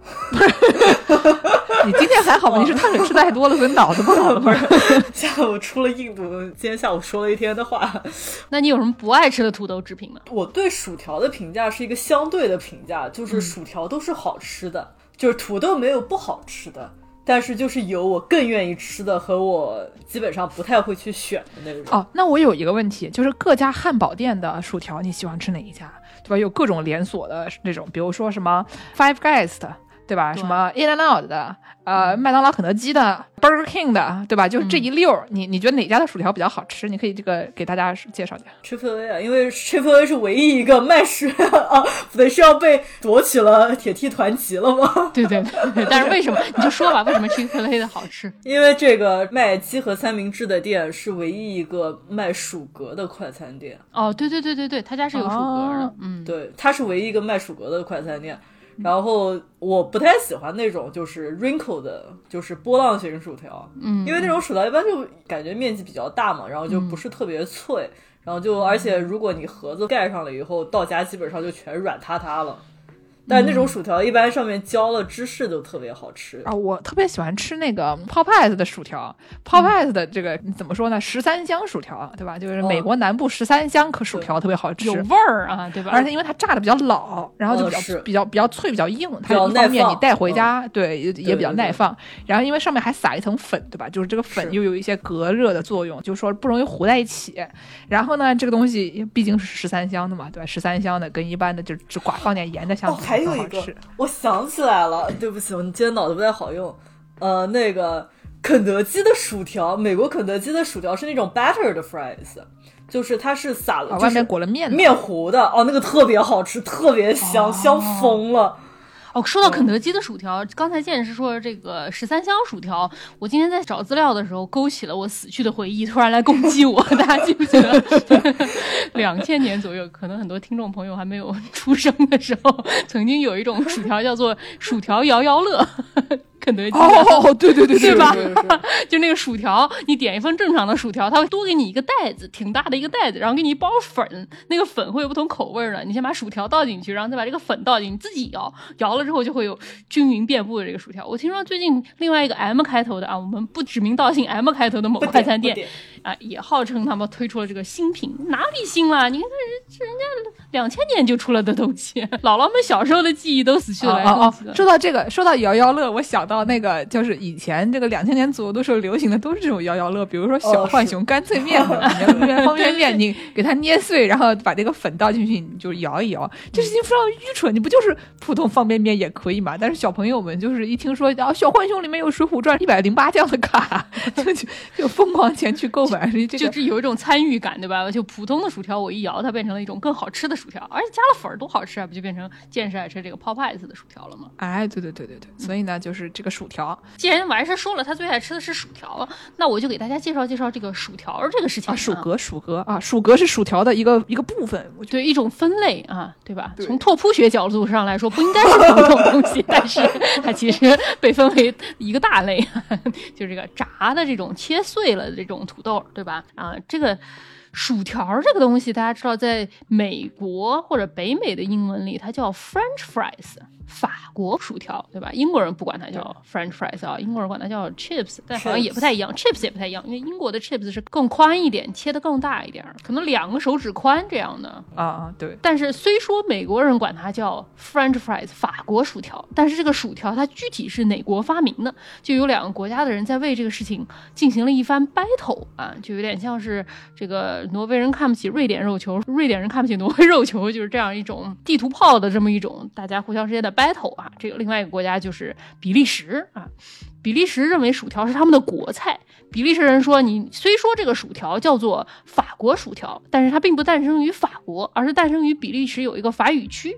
你今天还好吗？你是碳水吃太多了，所以脑子不好了吗？下午出了印度，今天下午说了一天的话。那你有什么不爱吃的土豆制品吗？我对薯条的评价是一个相对的评价，就是薯条都是好吃的，就是土豆没有不好吃的，但是就是有我更愿意吃的和我基本上不太会去选的那种。哦，那我有一个问题，就是各家汉堡店的薯条，你喜欢吃哪一家？对吧？有各种连锁的那种，比如说什么 Five Guys 的，对吧？对什么 In and Out 的，呃，麦当劳、肯德基的，Burger King 的，对吧？就是这一溜儿，你你觉得哪家的薯条比较好吃？你可以这个给大家介绍一下。Triple A 啊，因为 Triple A 是唯一一个卖薯啊，不对，是要被夺取了铁梯团旗了吗？对对对，但是为什么？你就说吧，为什么 Chick-fil-A 的好吃？因为这个卖鸡和三明治的店是唯一一个卖薯格的快餐店。哦，对对对对对，他家是有薯格的哦，嗯，对，他是唯一一个卖薯格的快餐店。然后我不太喜欢那种就是 wrinkle 的，就是波浪形薯条，嗯，因为那种薯条一般就感觉面积比较大嘛，然后就不是特别脆，然后就而且如果你盒子盖上了以后，到家基本上就全软塌塌了。但那种薯条一般上面浇了芝士都特别好吃。啊，我特别喜欢吃那个 Popeyes 的薯条，Popeyes 的这个怎么说呢？十三香薯条，对吧？就是美国南部十三香可薯条特别好吃有。味儿啊，对吧？而且因为它炸的比较老，然后就比较、比较比较脆，比较硬，它比较一方面你带回家，对也也比较对对耐放。然后因为上面还撒一层粉，对吧？就是这个粉又有一些隔热的作用，就是说不容易糊在一起。然后呢，这个东西毕竟是十三香的嘛，对吧？十三香的跟一般的就只寡放点盐的香还有一个我想起来了，对不起，我今天脑子不太好用。呃，那个肯德基的薯条，美国肯德基的薯条是那种 batter 的 fries，就是它是撒了，啊，就是外面裹了面面糊的，哦，那个特别好吃，特别香，香疯了。哦，说到肯德基的薯条，刚才健是说这个十三香薯条，我今天在找资料的时候勾起了我死去的回忆，突然来攻击我，大家记不记得？两千年左右，可能很多听众朋友还没有出生的时候，曾经有一种薯条叫做薯条摇摇乐，肯德基。哦，对对对对 吧 就那个薯条，你点一份正常的薯条，它会多给你一个袋子，挺大的一个袋子，然后给你一包粉，那个粉会有不同口味的。你先把薯条倒进去，然后再把这个粉倒进去，你自己摇，摇了之后就会有均匀遍布的这个薯条。我听说最近另外一个 M 开头的啊，我们不指名道姓 M 开头的某不快餐店啊，也号称他们推出了这个新品，哪里新了？你看这人人家两千年就出了的东西，姥姥们小时候的记忆都死去了来哦哦。说到这个，说到摇摇乐，我想到那个就是以前这个两千年左右的时候流行的都是这种摇摇乐，比如说小浣熊干脆面方便面你给它捏碎，然后把这个粉倒进去，你就摇一摇。这事情非常愚蠢，你不就是普通方便面也可以嘛？但是小朋友们就是一听说啊小浣熊里面有《水浒传》一百零八将的卡，就就就疯狂前去购买，这个就是有一种参与感，对吧？就普通的薯条，我一摇，它变成了一种更好吃的薯条，而且加了粉儿多好吃啊！不就变成健身爱吃这个 Popeyes 的薯条了吗？哎，对对对对对，所以呢，就是这个薯条既然完事说了他最爱吃的是薯条，那我就给大家介绍介绍这个薯条这个事情啊，薯格薯格啊，薯格是薯条的一个一个部分，我觉得对一种分类啊，对吧？对从拓扑学角度上来说，不应该是同种东西，但是它其实被分为一个大类，就是这个炸的这种切碎了的这种土豆，对吧？啊，这个。薯条这个东西，大家知道，在美国或者北美的英文里，它叫 French fries，法国薯条，对吧？英国人不管它叫 French fries 啊，英国人管它叫 chips，但好像也不太一样，chips 也不太一样，因为英国的 chips 是更宽一点，切的更大一点，可能两个手指宽这样的。啊啊，对，但是虽说美国人管它叫 French fries 法国薯条，但是这个薯条它具体是哪国发明的，就有两个国家的人在为这个事情进行了一番 battle 啊，就有点像是这个挪威人看不起瑞典肉球，瑞典人看不起挪威肉球，就是这样一种地图炮的这么一种大家互相之间的 battle 啊。这个另外一个国家就是比利时啊，比利时认为薯条是他们的国菜。比利时人说，你虽说这个薯条叫做法国薯条，但是它并不诞生于法国，而是诞生于比利时有一个法语区。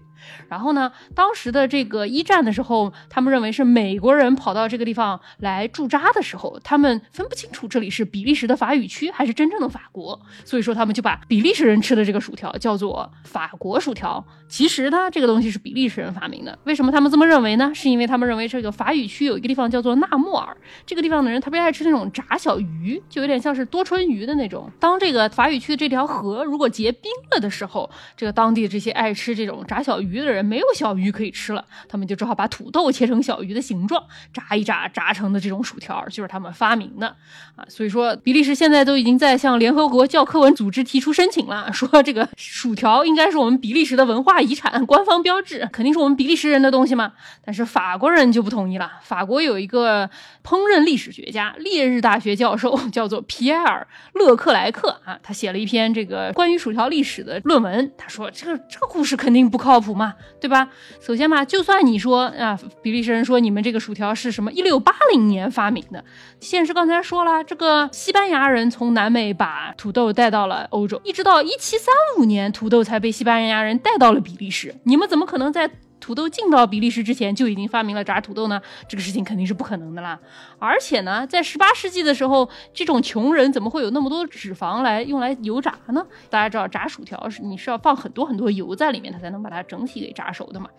然后呢，当时的这个一战的时候，他们认为是美国人跑到这个地方来驻扎的时候，他们分不清楚这里是比利时的法语区还是真正的法国，所以说他们就把比利时人吃的这个薯条叫做法国薯条。其实呢，这个东西是比利时人发明的。为什么他们这么认为呢？是因为他们认为这个法语区有一个地方叫做纳莫尔，这个地方的人特别爱吃那种炸小鱼，就有点像是多春鱼的那种。当这个法语区的这条河如果结冰了的时候，这个当地这些爱吃这种炸小鱼鱼的人没有小鱼可以吃了，他们就只好把土豆切成小鱼的形状，炸一炸，炸成的这种薯条就是他们发明的啊。所以说，比利时现在都已经在向联合国教科文组织提出申请了，说这个薯条应该是我们比利时的文化遗产、官方标志，肯定是我们比利时人的东西嘛。但是法国人就不同意了，法国有一个烹饪历史学家，烈日大学教授，叫做皮埃尔·勒克莱克啊，他写了一篇这个关于薯条历史的论文。他说：“这个这个故事肯定不靠谱嘛，对吧？首先嘛，就算你说啊，比利时人说你们这个薯条是什么一六八零年发明的，现实刚才说了，这个西班牙人从南美把土豆带到了欧洲，一直到一七三五年，土豆才被西班牙人带到了比利时。你们怎么可能在？”土豆进到比利时之前就已经发明了炸土豆呢？这个事情肯定是不可能的啦。而且呢，在十八世纪的时候，这种穷人怎么会有那么多脂肪来用来油炸呢？大家知道，炸薯条是你是要放很多很多油在里面，它才能把它整体给炸熟的嘛。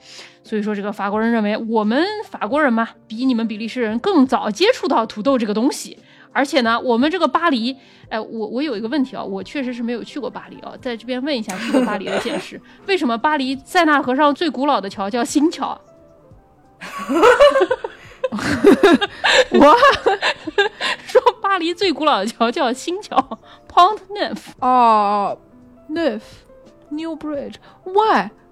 所以说，这个法国人认为我们法国人嘛，比你们比利时人更早接触到土豆这个东西。而且呢，我们这个巴黎，哎，我我有一个问题啊，我确实是没有去过巴黎啊，在这边问一下去过巴黎的见识，为什么巴黎塞纳河上最古老的桥叫新桥？我 说巴黎最古老的桥叫新桥，Pont Neuf。哦，Neuf，New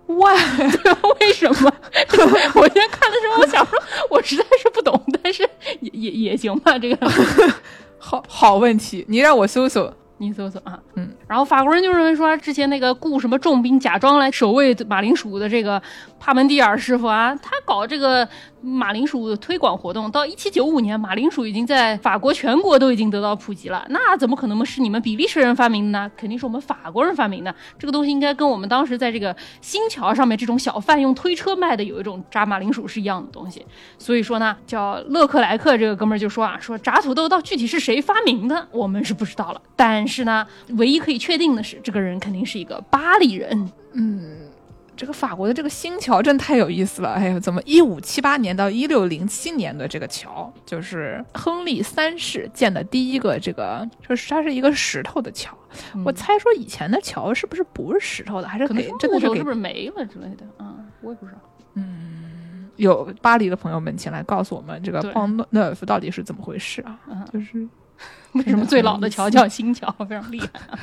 Bridge，Why？Why？为什么？我先看的时候，我想说，我实在是不懂，但是也也也行吧，这个 好好问题，你让我搜搜。你搜搜啊，嗯，然后法国人就认为说，之前那个雇什么重兵假装来守卫马铃薯的这个帕门蒂尔师傅啊，他搞这个马铃薯推广活动，到一七九五年，马铃薯已经在法国全国都已经得到普及了，那怎么可能是你们比利时人发明的呢？肯定是我们法国人发明的。这个东西应该跟我们当时在这个新桥上面这种小贩用推车卖的有一种炸马铃薯是一样的东西。所以说呢，叫勒克莱克这个哥们儿就说啊，说炸土豆到具体是谁发明的，我们是不知道了，但。是呢，唯一可以确定的是，这个人肯定是一个巴黎人。嗯，这个法国的这个新桥真太有意思了。哎呦，怎么一五七八年到一六零七年的这个桥，就是亨利三世建的第一个这个，就是它是一个石头的桥。我猜说以前的桥是不是不是石头的，还是给真的是是不是没了之类的？嗯，我也不知道。嗯，有巴黎的朋友们，请来告诉我们这个 Pont Neuf 到底是怎么回事啊？就是。为什么最老的桥叫新桥？非常厉害！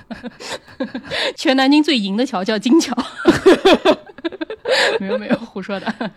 全南京最银的桥叫金桥。没有没有，胡说的。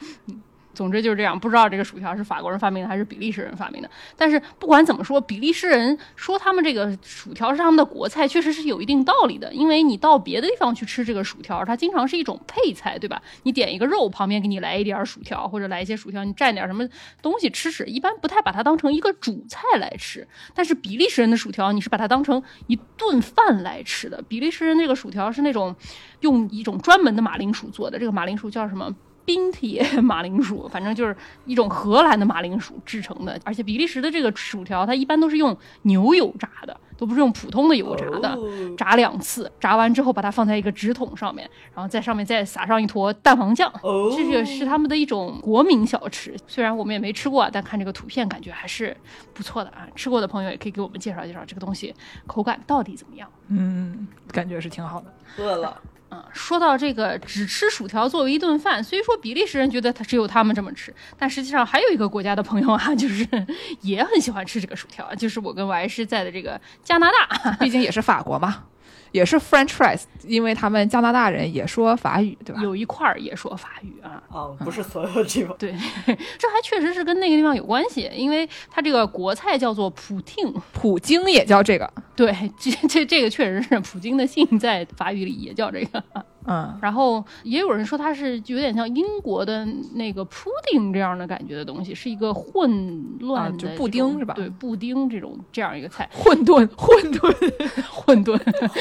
总之就是这样，不知道这个薯条是法国人发明的还是比利时人发明的。但是不管怎么说，比利时人说他们这个薯条是他们的国菜，确实是有一定道理的。因为你到别的地方去吃这个薯条，它经常是一种配菜，对吧？你点一个肉，旁边给你来一点薯条，或者来一些薯条，你蘸点什么东西吃吃，一般不太把它当成一个主菜来吃。但是比利时人的薯条，你是把它当成一顿饭来吃的。比利时人那个薯条是那种用一种专门的马铃薯做的，这个马铃薯叫什么？冰铁 马铃薯，反正就是一种荷兰的马铃薯制成的，而且比利时的这个薯条，它一般都是用牛油炸的，都不是用普通的油炸的，炸两次，炸完之后把它放在一个纸筒上面，然后在上面再撒上一坨蛋黄酱，这个是他们的一种国民小吃。虽然我们也没吃过，但看这个图片感觉还是不错的啊。吃过的朋友也可以给我们介绍介绍这个东西口感到底怎么样？嗯，感觉是挺好的。饿了。嗯，说到这个只吃薯条作为一顿饭，虽说比利时人觉得他只有他们这么吃，但实际上还有一个国家的朋友啊，就是也很喜欢吃这个薯条，就是我跟我还是在的这个加拿大，毕竟也是法国嘛。也是 French fries，因为他们加拿大人也说法语，对吧？有一块儿也说法语啊。哦，不是所有地方。对，这还确实是跟那个地方有关系，因为它这个国菜叫做普汀，普京也叫这个。对，这这这个确实是普京的姓，在法语里也叫这个。嗯，然后也有人说它是有点像英国的那个铺丁这样的感觉的东西，是一个混乱的布丁是吧？对，布丁这种这样一个菜，混沌，混沌，混沌，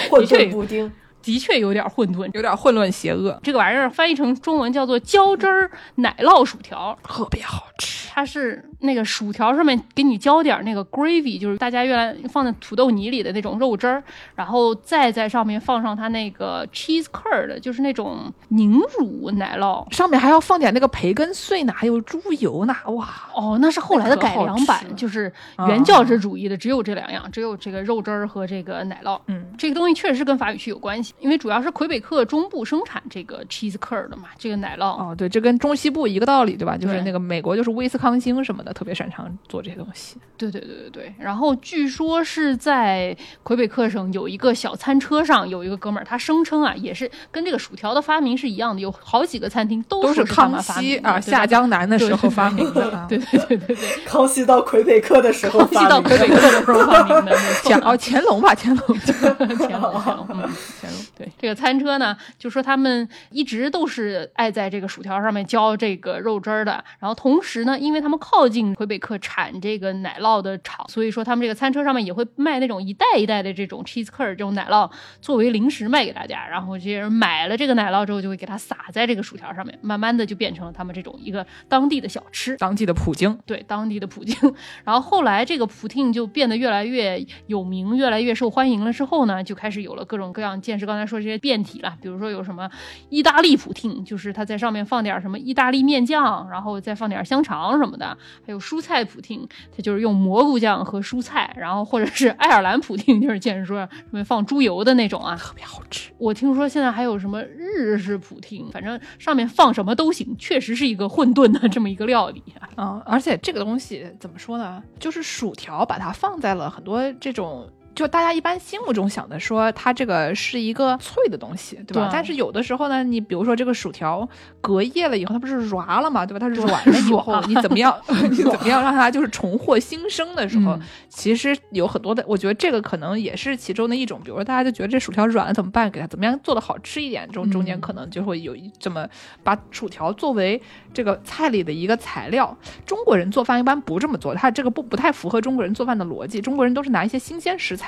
混沌布丁，的确有点混沌，有点混乱邪恶。这个玩意儿翻译成中文叫做浇汁儿奶酪薯条，特别好吃。它是那个薯条上面给你浇点那个 gravy，就是大家原来放在土豆泥里的那种肉汁儿，然后再在上面放上它那个 cheese curd，就是那种凝乳奶酪。上面还要放点那个培根碎呢，还有猪油呢，哇！哦，那是后来的改良版就是原教旨主义的，只有这两样，只有这个肉汁儿和这个奶酪。嗯，这个东西确实是跟法语区有关系，因为主要是魁北克中部生产这个 cheese curd 的嘛，这个奶酪。哦，对，这跟中西部一个道理，对吧？就是那个美国就是威斯康星什么的，特别擅长做这些东西。对对对对对。然后据说是在魁北克省有一个小餐车上有一个哥们儿，他声称啊，也是跟这个薯条的发明是一样的，有好几个餐厅都都是康熙啊下江南的时候发明的啊。对对对对对，康熙到魁北克的时候康熙发明的到魁北克的时候发明的，乾哦乾隆吧，乾隆。乾隆，乾隆，嗯，乾隆。对这个餐车呢，就说他们一直都是爱在这个薯条上面浇这个肉汁儿的。然后同时呢，因为他们靠近魁北克产这个奶酪的厂，所以说他们这个餐车上面也会卖那种一袋一袋的这种 cheese curd 这种奶酪作为零食卖给大家。然后这些人买了这个奶酪之后，就会给它撒在这个薯条上面，慢慢的就变成了他们这种一个当地的小吃。当地的普京，对当地的普京，然后后来这个普汀就变得越来越有名，越来越受欢迎了。之后呢，就开始有了各种各样刚才说这些变体了，比如说有什么意大利普汀，就是它在上面放点什么意大利面酱，然后再放点香肠什么的；还有蔬菜普汀，它就是用蘑菇酱和蔬菜，然后或者是爱尔兰普汀，就是见识说上面放猪油的那种啊。特别好吃。我听说现在还有什么日式普汀，反正上面放什么都行，确实是一个混沌的这么一个料理啊。啊、而且这个东西怎么说呢？就是薯条把它放在了很多这种。就大家一般心目中想的说，它这个是一个脆的东西，对吧？对但是有的时候呢，你比如说这个薯条隔夜了以后，它不是软了嘛，对吧？它是软了以后，你怎么样？你怎么样让它就是重获新生的时候，嗯其实有很多的，我觉得这个可能也是其中的一种。比如说大家就觉得这薯条软了怎么办？给它怎么样做的好吃一点？中中间嗯可能就会有一这么把薯条作为这个菜里的一个材料。中国人做饭一般不这么做，它这个不不太符合中国人做饭的逻辑。中国人都是拿一些新鲜食材，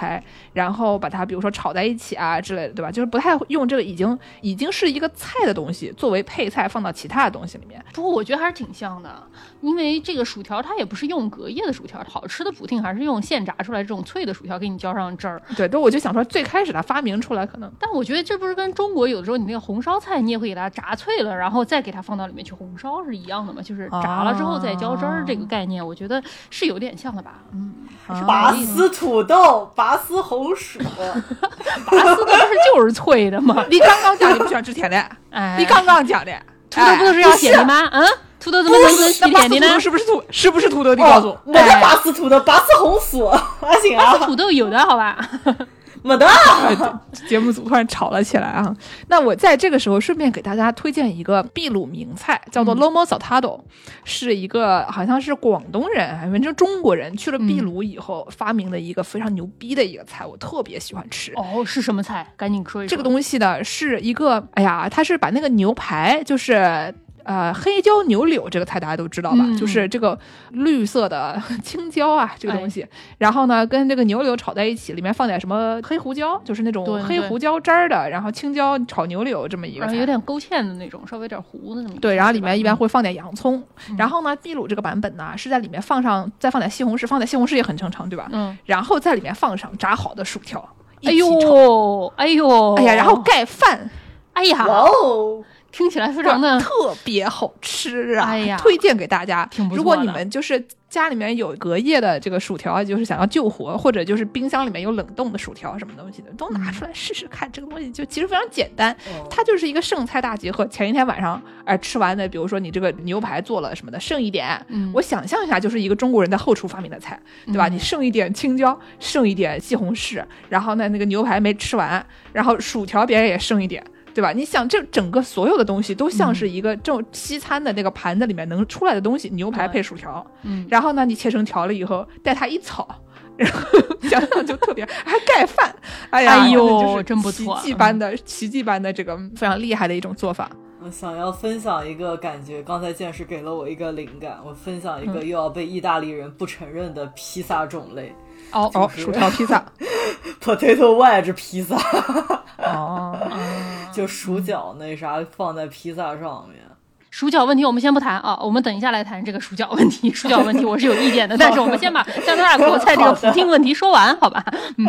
然后把它比如说炒在一起啊之类的，对吧？就是不太用这个已经已经是一个菜的东西作为配菜放到其他的东西里面。不过我觉得还是挺像的，因为这个薯条它也不是用隔夜的薯条，好吃的普丁还是用现炸出来这种脆的薯条给你浇上汁儿。对，但，我就想说最开始它发明出来可能但我觉得这不是跟中国有的时候你那个红烧菜，你也会给它炸脆了，然后再给它放到里面去红烧是一样的嘛？就是炸了之后再浇汁儿这个概念，我觉得是有点像的吧？嗯，还是拔丝土豆，拔丝红薯，拔丝的 不是就是脆的吗？你刚刚讲你不喜欢吃甜的，哎，你刚刚讲的，土豆不都是要甜的吗？嗯，土豆怎么能是那拔丝土豆甜的呢？是不是土？是不是土豆？你告诉我。哦，没得拔丝土豆，拔丝红薯，还行啊，土豆有的好吧？没得。哎 节目组突然吵了起来啊！那我在这个时候顺便给大家推荐一个秘鲁名菜，叫做 lomo saltado，、是一个好像是广东人，反正中国人去了秘鲁以后发明的一个非常牛逼的一个菜，我特别喜欢吃。哦，是什么菜？赶紧说一说。这个东西呢是一个，哎呀，它是把那个牛排，就是呃黑椒牛柳这个菜大家都知道吧？嗯就是这个绿色的 青椒啊，这个东西，然后呢跟这个牛柳炒在一起，里面放点什么黑胡椒，就是那种黑胡椒汁儿的，然后青椒炒牛柳这么一个菜。有点勾芡的那种，稍微有点糊的那么对，然后里面一般嗯会放点洋葱，然后呢，秘鲁这个版本呢是在里面放上再放点西红柿，放点西红柿也很正常，对吧？嗯，然后在里面放上炸好的薯条，一哎起炒。呦，哎呦，哎呀，然后盖饭，哎呀，哇哦，听起来非常的特别好吃啊！哎呀推荐给大家。挺不错如果你们就是家里面有隔夜的这个薯条，就是想要救活，或者就是冰箱里面有冷冻的薯条什么东西的，都拿出来试试看。这个东西就其实非常简单，它就是一个剩菜大集合。前一天晚上哎、吃完的，比如说你这个牛排做了什么的，剩一点，嗯我想象一下，就是一个中国人在后厨发明的菜，对吧？嗯你剩一点青椒，剩一点西红柿，然后呢那个牛排没吃完，然后薯条别人也剩一点。对吧？你想，这整个所有的东西都像是一个这种西餐的那个盘子里面能出来的东西，牛排配薯条，嗯。然后呢，你切成条了以后，带它一炒，然后 想想就特别，还盖饭，哎呀，哎呦真的就是真不错奇迹般的、奇迹般的这个非常厉害的一种做法。我想要分享一个感觉，刚才剑师给了我一个灵感，我分享一个又要被意大利人不承认的披萨种类哦哦，是薯条披萨，，potato wedge 披萨，哦，啊就数饺那啥放在披萨上面。薯角问题我们先不谈啊，我们等一下来谈这个薯角问题。薯角问题我是有意见的，但是我们先把加拿大国菜这个普汀问题说完，好吧？嗯，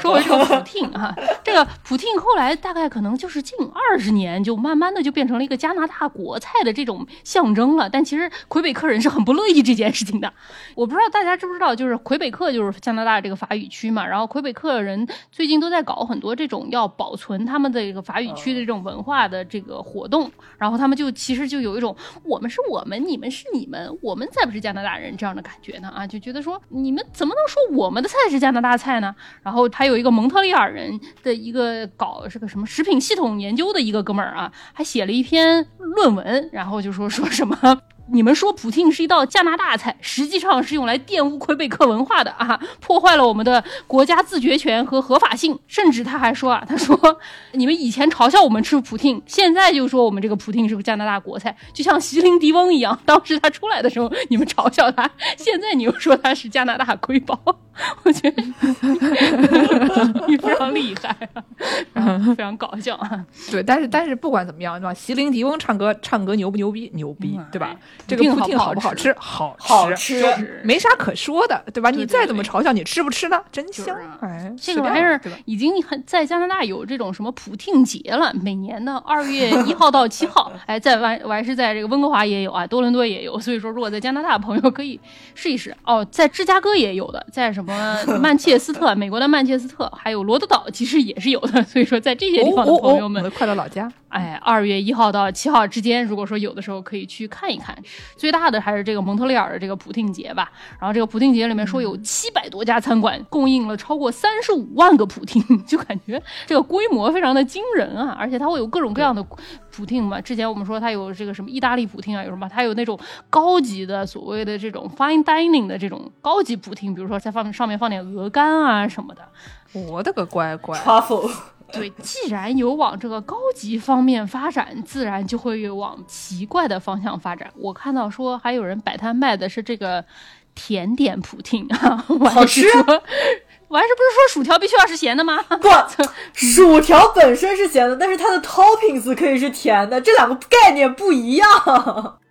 说回这个，普汀啊，这个普汀后来大概可能就是近二十年，就慢慢的就变成了一个加拿大国菜的这种象征了。但其实魁北克人是很不乐意这件事情的。我不知道大家知不知道，就是魁北克就是加拿大这个法语区嘛，然后魁北克人最近都在搞很多这种要保存他们的一个法语区的这种文化的这个活动，然后他们就其实就有一种我们是我们，你们是你们，我们才不是加拿大人这样的感觉呢啊，就觉得说你们怎么能说我们的菜是加拿大菜呢？然后还有一个蒙特利尔人的一个搞是个什么食品系统研究的一个哥们儿啊，还写了一篇论文，然后就说说什么。你们说普汀是一道加拿大菜，实际上是用来玷污魁北克文化的啊，破坏了我们的国家自决权和合法性。甚至他还说啊，他说你们以前嘲笑我们吃普汀，现在就说我们这个普汀是个加拿大国菜，就像席琳迪翁一样。当时他出来的时候，你们嘲笑他，现在你又说他是加拿大瑰宝，我觉得你非常厉害啊，然后非常搞笑啊。对，但是但是不管怎么样，对吧？席琳迪翁唱歌唱歌牛不牛逼？牛逼嗯，对吧哎？这个普汀好不好吃好吃吃？好好吃，没啥可说的，对吧？对对你再怎么嘲笑，你吃不吃呢？真香哎，这个玩意儿？已经很在加拿大有这种什么普汀节了，每年的二月一号到七号，哎，在完我还是在这个温哥华也有啊，多伦多也有，所以说如果在加拿大的朋友可以试一试哦，在芝加哥也有的，在什么 曼彻斯特，美国的曼彻斯特，还有罗德岛其实也是有的，所以说在这些地方的哦哦哦，朋友们我的快乐老家，哎，二月一号到七号之间，如果说有的时候可以去看一看。最大的还是这个蒙特利尔的这个普汀节吧。然后这个普汀节里面说有七百多家餐馆供应了超过三十五万个普汀，就感觉这个规模非常的惊人啊！而且它会有各种各样的普汀嘛。之前我们说它有这个什么意大利普汀啊，有什么它有那种高级的所谓的这种 fine dining 的这种高级普汀，比如说在放上面放点鹅肝啊什么的。我的个乖乖！truffle，对，既然有往这个高级方面发展，自然就会有往奇怪的方向发展。我看到说还有人摆摊卖的是这个甜点普汀啊，我还好吃我还是不是说薯条必须要是咸的吗？不，薯条本身是咸的，但是它的 toppings 可以是甜的，这两个概念不一样。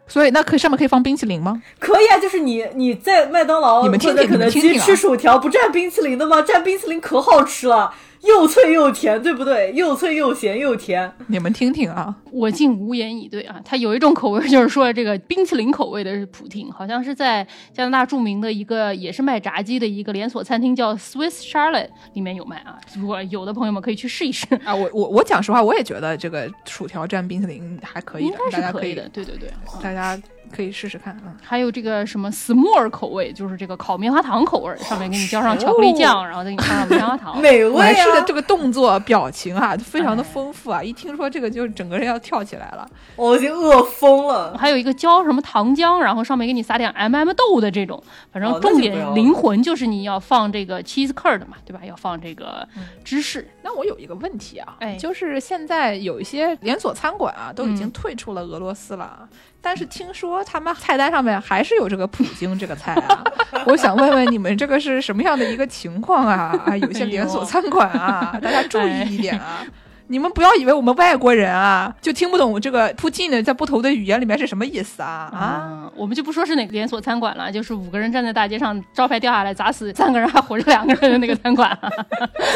所以那可以上面可以放冰淇淋吗？可以啊，就是你你在麦当劳你们听听或者肯德基吃薯条不蘸冰淇淋的吗？蘸冰淇淋可好吃了，又脆又甜，对不对？又脆又咸又甜。你们听听啊，我竟无言以对啊！它有一种口味，就是说这个冰淇淋口味的普汀，好像是在加拿大著名的一个也是卖炸鸡的一个连锁餐厅叫 Swiss Charlotte 里面有卖啊。如果有的朋友们可以去试一试，啊，我我我讲实话，我也觉得这个薯条蘸冰淇淋还可以应的，该大家可以的。对对对。大家可以试试看啊。还有这个什么 s'more 口味，就是这个烤棉花糖口味，上面给你浇上巧克力酱，然后再给你放上棉花糖。美味的啊！这个动作表情啊，非常的哎丰富啊！一听说这个，就整个人要跳起来了。我已经饿疯了。还有一个浇什么糖浆，然后上面给你撒点 M、m 豆的这种，反正重点灵魂就是你要放这个 cheese curd 嘛，对吧？要放这个芝士。那我有一个问题啊，哎就是现在有一些连锁餐馆啊，都已经嗯退出了俄罗斯了。但是听说他们菜单上面还是有这个普京这个菜啊，我想问问你们这个是什么样的一个情况啊？啊，有些连锁餐馆啊，大家注意一点啊。你们不要以为我们外国人啊就听不懂这个 Putin 在不同的语言里面是什么意思啊啊！啊，我们就不说是哪个连锁餐馆了，就是五个人站在大街上，招牌掉下来砸死三个人还活着两个人的那个餐馆啊。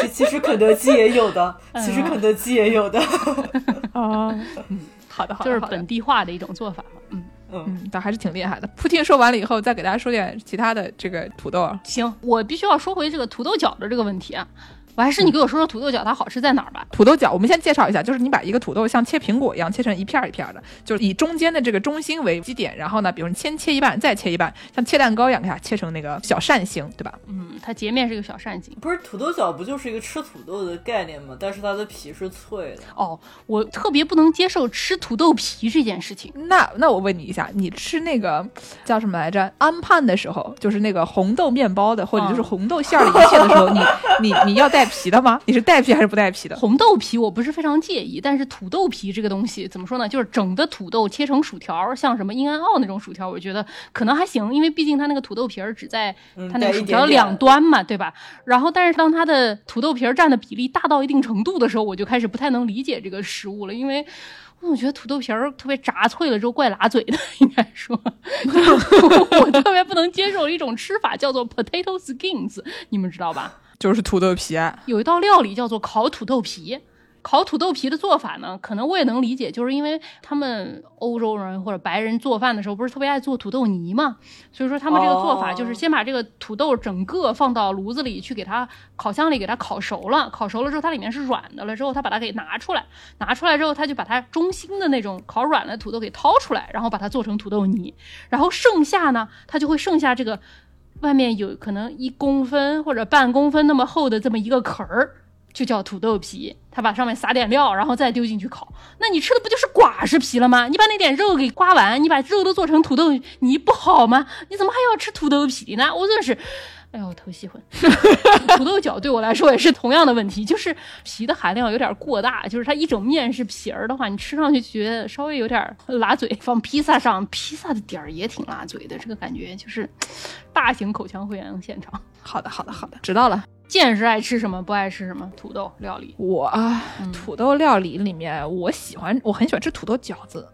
其其实肯德基也有的，嗯其实肯德基也有的。哦，嗯，好的，好的，就是本地化的一种做法嘛。嗯，嗯，嗯，但还是挺厉害的。铺天说完了以后，再给大家说点其他的这个土豆啊。行，我必须要说回这个土豆角的这个问题啊。我还是你给我说说土豆角它好吃在哪儿吧。土豆角，我们先介绍一下，就是你把一个土豆像切苹果一样切成一片儿一片儿的，就是以中间的这个中心为基点，然后呢，比如你先切一半，再切一半，像切蛋糕一样给它切成那个小扇形，对吧？嗯，它截面是一个小扇形。不是土豆角不就是一个吃土豆的概念吗？但是它的皮是脆的。哦，我特别不能接受吃土豆皮这件事情。那那我问你一下，你吃那个叫什么来着？安盼的时候，就是那个红豆面包的，或者就是嗯红豆馅儿的一切的时候，你你你要带皮的吗？你是带皮还是不带皮的？红豆皮我不是非常介意，但是土豆皮这个东西怎么说呢？就是整的土豆切成薯条，像什么英安奥那种薯条，我觉得可能还行，因为毕竟它那个土豆皮儿只在嗯它那个薯条两端嘛，对吧？然后，但是当它的土豆皮儿占的比例大到一定程度的时候，我就开始不太能理解这个食物了，因为我觉得土豆皮儿特别炸脆了之后怪拉嘴的，应该说，我特别不能接受一种吃法叫做 potato skins，你们知道吧？就是土豆皮，有一道料理叫做烤土豆皮。烤土豆皮的做法呢，可能我也能理解，就是因为他们欧洲人或者白人做饭的时候不是特别爱做土豆泥嘛，所以说他们这个做法就是先把这个土豆整个放到炉子里去给它烤箱里给它烤熟了，烤熟了之后它里面是软的了之后，他把它给拿出来，拿出来之后他就把它中心的那种烤软的土豆给掏出来，然后把它做成土豆泥，然后剩下呢，它就会剩下这个外面有可能一公分或者半公分那么厚的这么一个壳儿。就叫土豆皮，他把上面撒点料，然后再丢进去烤。那你吃的不就是寡食皮了吗？你把那点肉给刮完，你把肉都做成土豆泥不好吗？你怎么还要吃土豆皮呢？我真是，哎呦，我头稀昏。土豆饺对我来说也是同样的问题，就是皮的含量有点过大，就是它一整面是皮儿的话，你吃上去觉得稍微有点拉嘴。放披萨上，披萨的底儿也挺拉嘴的，这个感觉就是大型口腔溃疡现场。好的，好的，好的，知道了。见识爱吃什么，不爱吃什么？土豆料理，我啊，土豆料理里面，我喜欢，我很喜欢吃土豆饺子。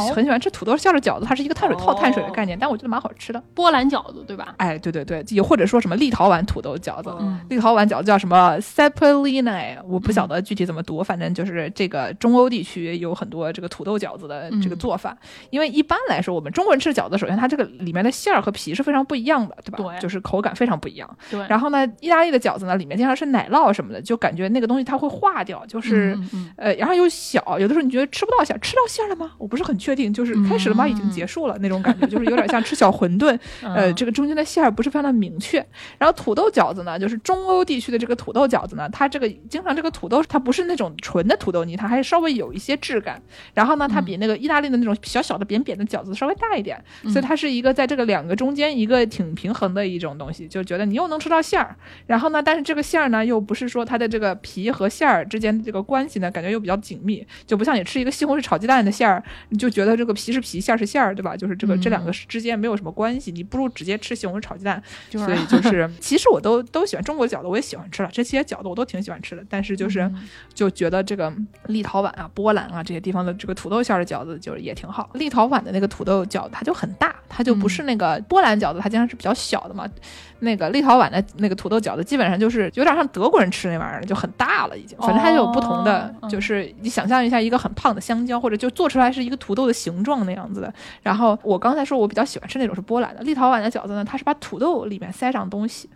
很喜欢吃土豆馅的饺子，它是一个碳水套碳水的概念，但我觉得蛮好吃的。波兰饺子对吧？哎，对对对，也或者说什么立陶宛土豆饺子，立陶宛饺子叫什么 s e p e l i n a 我不晓得具体怎么读，反正就是这个中欧地区有很多这个土豆饺子的这个做法。因为一般来说，我们中国人吃饺子，首先它这个里面的馅儿和皮是非常不一样的，对吧？对，就是口感非常不一样。对。然后呢，意大利的饺子呢，里面经常是奶酪什么的，就感觉那个东西它会化掉，就是呃，然后又小，有的时候你觉得吃不到馅，吃到馅了吗？我不是很确定，就是开始。了吗已经结束了那种感觉，就是有点像吃小馄饨，呃，这个中间的馅儿不是非常的明确。然后土豆饺子呢，就是中欧地区的这个土豆饺子呢，它这个经常这个土豆它不是那种纯的土豆泥，它还稍微有一些质感。然后呢，它比那个意大利的那种小小的扁扁的饺子稍微大一点，所以它是一个在这个两个中间一个挺平衡的一种东西，就觉得你又能吃到馅儿，然后呢，但是这个馅儿呢又不是说它的这个皮和馅儿之间的这个关系呢，感觉又比较紧密，就不像你吃一个西红柿炒鸡蛋的馅儿，你就觉得这个皮是皮，馅儿是馅儿，对吧？就是这个这两个之间没有什么关系，你不如直接吃西红柿炒鸡蛋。所以就是，其实我都都喜欢中国饺子，我也喜欢吃了这些饺子，我都挺喜欢吃的。但是就是就觉得这个立陶宛啊、波兰啊这些地方的这个土豆馅的饺子就是也挺好。立陶宛的那个土豆饺子它就很大，它就不是那个波兰饺子，它经常是比较小的嘛。那个立陶宛的那个土豆饺子基本上就是有点像德国人吃那玩意儿，就很大了已经。反正它就有不同的，就是你想象一下一个很胖的香蕉，或者就做出来是一个土豆的形状那样子的，然后。我刚才说，我比较喜欢吃那种是波兰的、立陶宛的饺子呢。它是把土豆里面塞上东西，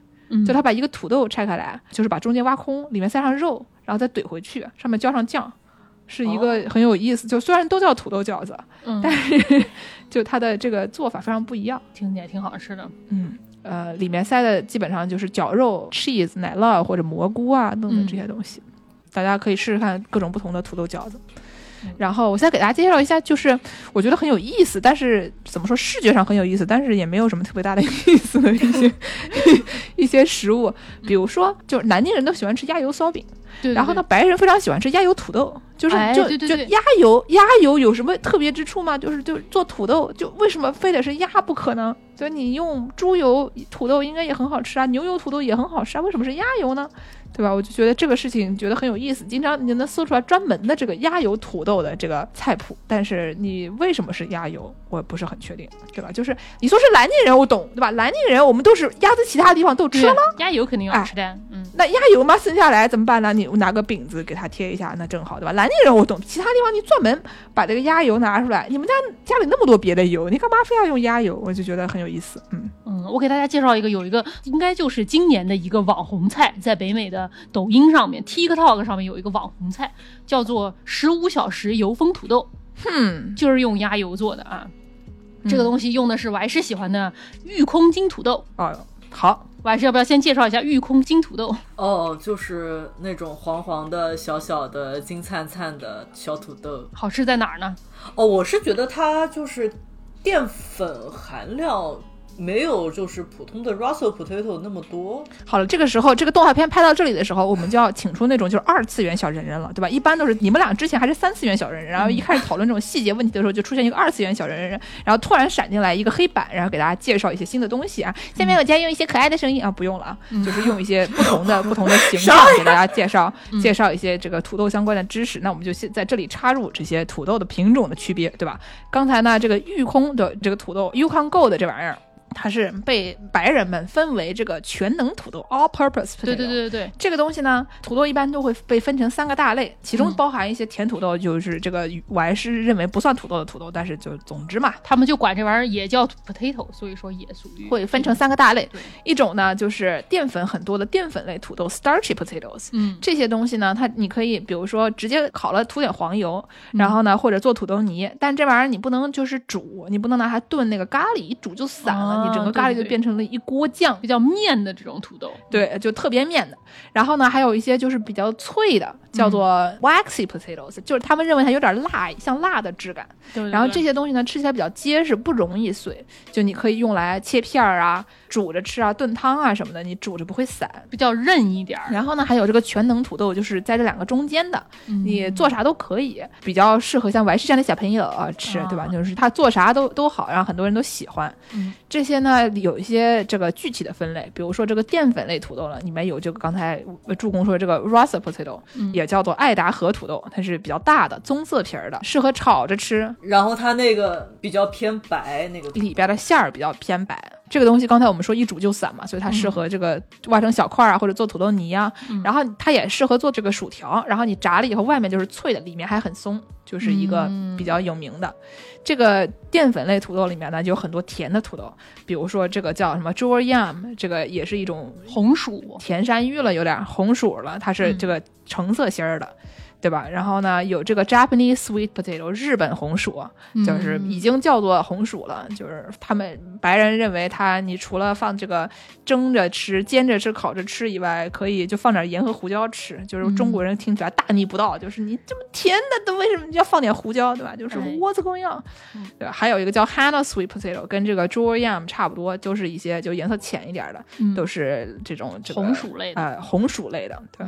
就它把一个土豆拆开来，就是把中间挖空，里面塞上肉，然后再怼回去，上面浇上酱，是一个很有意思。就虽然都叫土豆饺子，但是就它的这个做法非常不一样，听起来挺好吃的。嗯，呃，里面塞的基本上就是绞肉、cheese、奶酪或者蘑菇啊等等这些东西。大家可以试试看各种不同的土豆饺子。然后我再给大家介绍一下，就是我觉得很有意思，但是怎么说视觉上很有意思，但是也没有什么特别大的意思的一些 一些食物，比如说，就是南京人都喜欢吃鸭油烧饼，然后呢，白人非常喜欢吃鸭油土豆，就是就就鸭油鸭油有什么特别之处吗？就是就做土豆，就为什么非得是鸭不可呢？所以你用猪油土豆应该也很好吃啊，牛油土豆也很好吃啊，为什么是鸭油呢？对吧？我就觉得这个事情觉得很有意思，经常你能搜出来专门的这个鸭油土豆的这个菜谱，但是你为什么是鸭油，我不是很确定，对吧？就是你说是南京人，我懂，对吧？南京人我们都是鸭子，其他地方都吃了吗？鸭油肯定要吃的，嗯。那鸭油嘛，剩下来怎么办呢？你拿个饼子给它贴一下，那正好，对吧？南京人我懂，其他地方你专门把这个鸭油拿出来，你们家家里那么多别的油，你干嘛非要用鸭油？我就觉得很有意思，嗯嗯。我给大家介绍一个，有一个应该就是今年的一个网红菜，在北美的抖音上。面 TikTok 上面有一个网红菜，叫做十五小时油封土豆，哼，就是用鸭油做的啊。这个东西用的是我还是喜欢的玉空金土豆。哦，好，我还是要不要先介绍一下玉空金土豆？哦，就是那种黄黄的、小小的、金灿灿的小土豆。好吃在哪儿呢？哦，我是觉得它就是淀粉含量。没有就是普通的 Russell potato 那么多。好了，这个时候这个动画片拍到这里的时候，我们就要请出那种就是二次元小人人了，对吧？一般都是你们俩之前还是三次元小人人，然后一开始讨论这种细节问题的时候，就出现一个二次元小人人，然后突然闪进来一个黑板，然后给大家介绍一些新的东西啊。下面我将用一些可爱的声音啊，不用了啊，就是用一些不同的不同的形象给大家介绍介绍一些这个土豆相关的知识。那我们就先在这里插入这些土豆的品种的区别，对吧？刚才呢，这个育空的这个土豆 Yukon Gold 这玩意儿。它是被白人们分为这个全能土豆 （all-purpose potato）。对对对对对，这个东西呢，土豆一般都会被分成三个大类，其中包含一些甜土豆，就是这个我还是认为不算土豆的土豆，但是就总之嘛，他们就管这玩意儿也叫 potato，所以说也属于会分成三个大类。一种呢就是淀粉很多的淀粉类土豆 （starchy potatoes）。嗯这些东西呢，它你可以比如说直接烤了涂点黄油，然后呢或者做土豆泥，但这玩意儿你不能就是煮，你不能拿它炖那个咖喱，一煮就散了，哦你整个咖喱就变成了一锅酱。比较面的这种土豆。对，就特别面的。然后呢，还有一些就是比较脆的，叫做 waxy potatoes，、就是他们认为它有点辣，像辣的质感。对对然后这些东西呢，吃起来比较结实，不容易碎，就你可以用来切片儿啊、煮着吃啊、炖汤啊什么的，你煮着不会散。比较韧一点儿。然后呢，还有这个全能土豆，就是在这两个中间的，嗯你做啥都可以，比较适合像 Y 市这样的小朋友啊吃，对吧？啊就是他做啥都都好，然后很多人都喜欢。嗯这些呢有一些这个具体的分类，比如说这个淀粉类土豆了，里面有这个刚才呃助攻说这个 Russell potato，、嗯也叫做爱达荷土豆，它是比较大的棕色皮儿的，适合炒着吃，然后它那个比较偏白，那个里边的馅儿比较偏白。这个东西刚才我们说一煮就散嘛，所以它适合这个挖成小块儿啊，或者做土豆泥啊。嗯然后它也适合做这个薯条，然后你炸了以后外面就是脆的，里面还很松，就是一个嗯比较有名的。这个淀粉类土豆里面呢，就有很多甜的土豆，比如说这个叫什么 j o r yam，这个也是一种红薯，甜山芋了，有点红薯了，它是嗯这个橙色心儿的。对吧？然后呢，有这个 Japanese sweet potato，日本红薯，就是嗯已经叫做红薯了。就是他们白人认为它，你除了放这个蒸着吃、煎着吃、烤着吃以外，可以就放点盐和胡椒吃。就是中国人听起来大逆不道，就是你这么甜的，都为什么要放点胡椒，对吧？就是哎 what's going on？嗯对吧？还有一个叫 Hana sweet potato，跟这个 j o r yam 差不多，就是一些就颜色浅一点的，嗯都是这种这个红薯类的。呃红薯类的，对。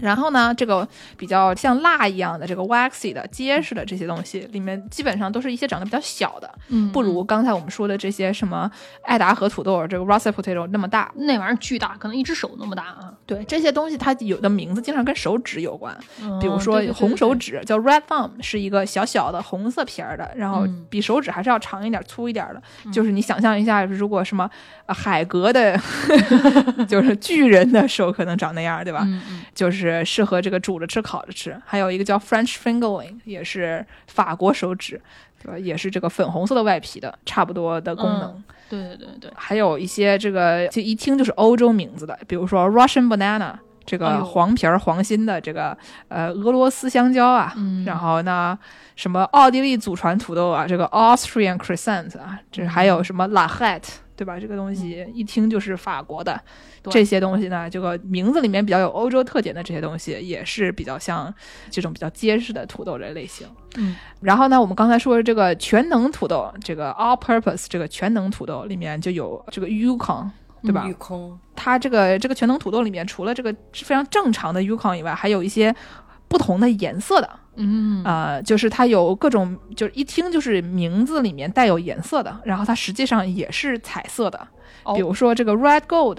嗯然后呢，这个比较像蜡一样的这个 waxy 的结实的这些东西，里面基本上都是一些长得比较小的，嗯不如刚才我们说的这些什么爱达荷土豆、这个 Russell potato 那么大。那玩意儿巨大，可能一只手那么大啊。对这些东西，它有的名字经常跟手指有关，比如嗯说红手对指叫 red thumb，是一个小小的红色皮儿的，然后嗯比手指还是要长一点、粗一点的。就是你想象一下，如果什么呃海格的，就是巨人的手可能长那样，对吧？嗯嗯就是适合这个煮着吃、烤着吃。还有一个叫 French fingerling，也是法国手指，对吧？也是这个粉红色的外皮的，差不多的功能。嗯对对对对，还有一些这个就一听就是欧洲名字的，比如说 Russian banana。这个黄皮儿黄心的这个呃俄罗斯香蕉啊，嗯然后呢什么奥地利祖传土豆啊，这个 Austrian crescent 啊，这还有什么 La Hat，对吧？这个东西一听就是法国的，对这些东西呢，这个名字里面比较有欧洲特点的这些东西，也是比较像这种比较结实的土豆这类型。嗯，然后呢，我们刚才说的这个全能土豆，这个 all-purpose 这个全能土豆里面就有这个 Yukon，对吧？它这个这个全能土豆里面，除了这个非常正常的 Yukon 以外，还有一些不同的颜色的。嗯呃，就是它有各种，就是一听就是名字里面带有颜色的，然后它实际上也是彩色的。哦比如说这个 Red Gold，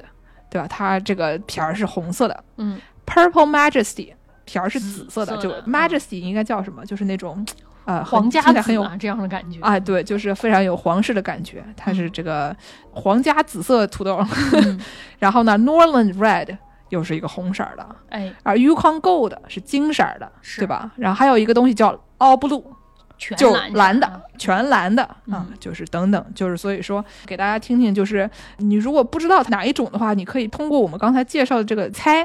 对吧？它这个皮儿是红色的嗯；Purple Majesty 皮儿是紫色的，就 Majesty 应该叫什么？就是那种呃皇家听起来很有这样的感觉。啊，对，就是非常有皇室的感觉。它是这个皇家紫色土豆，嗯 然后呢，Norland Red 又是一个红色的，哎，而 Yukon Gold 是金色的，对吧？然后还有一个东西叫 All Blue，就全蓝蓝的啊，全蓝的啊、嗯就是等等，就是所以说给大家听听，就是你如果不知道哪一种的话，你可以通过我们刚才介绍的这个猜，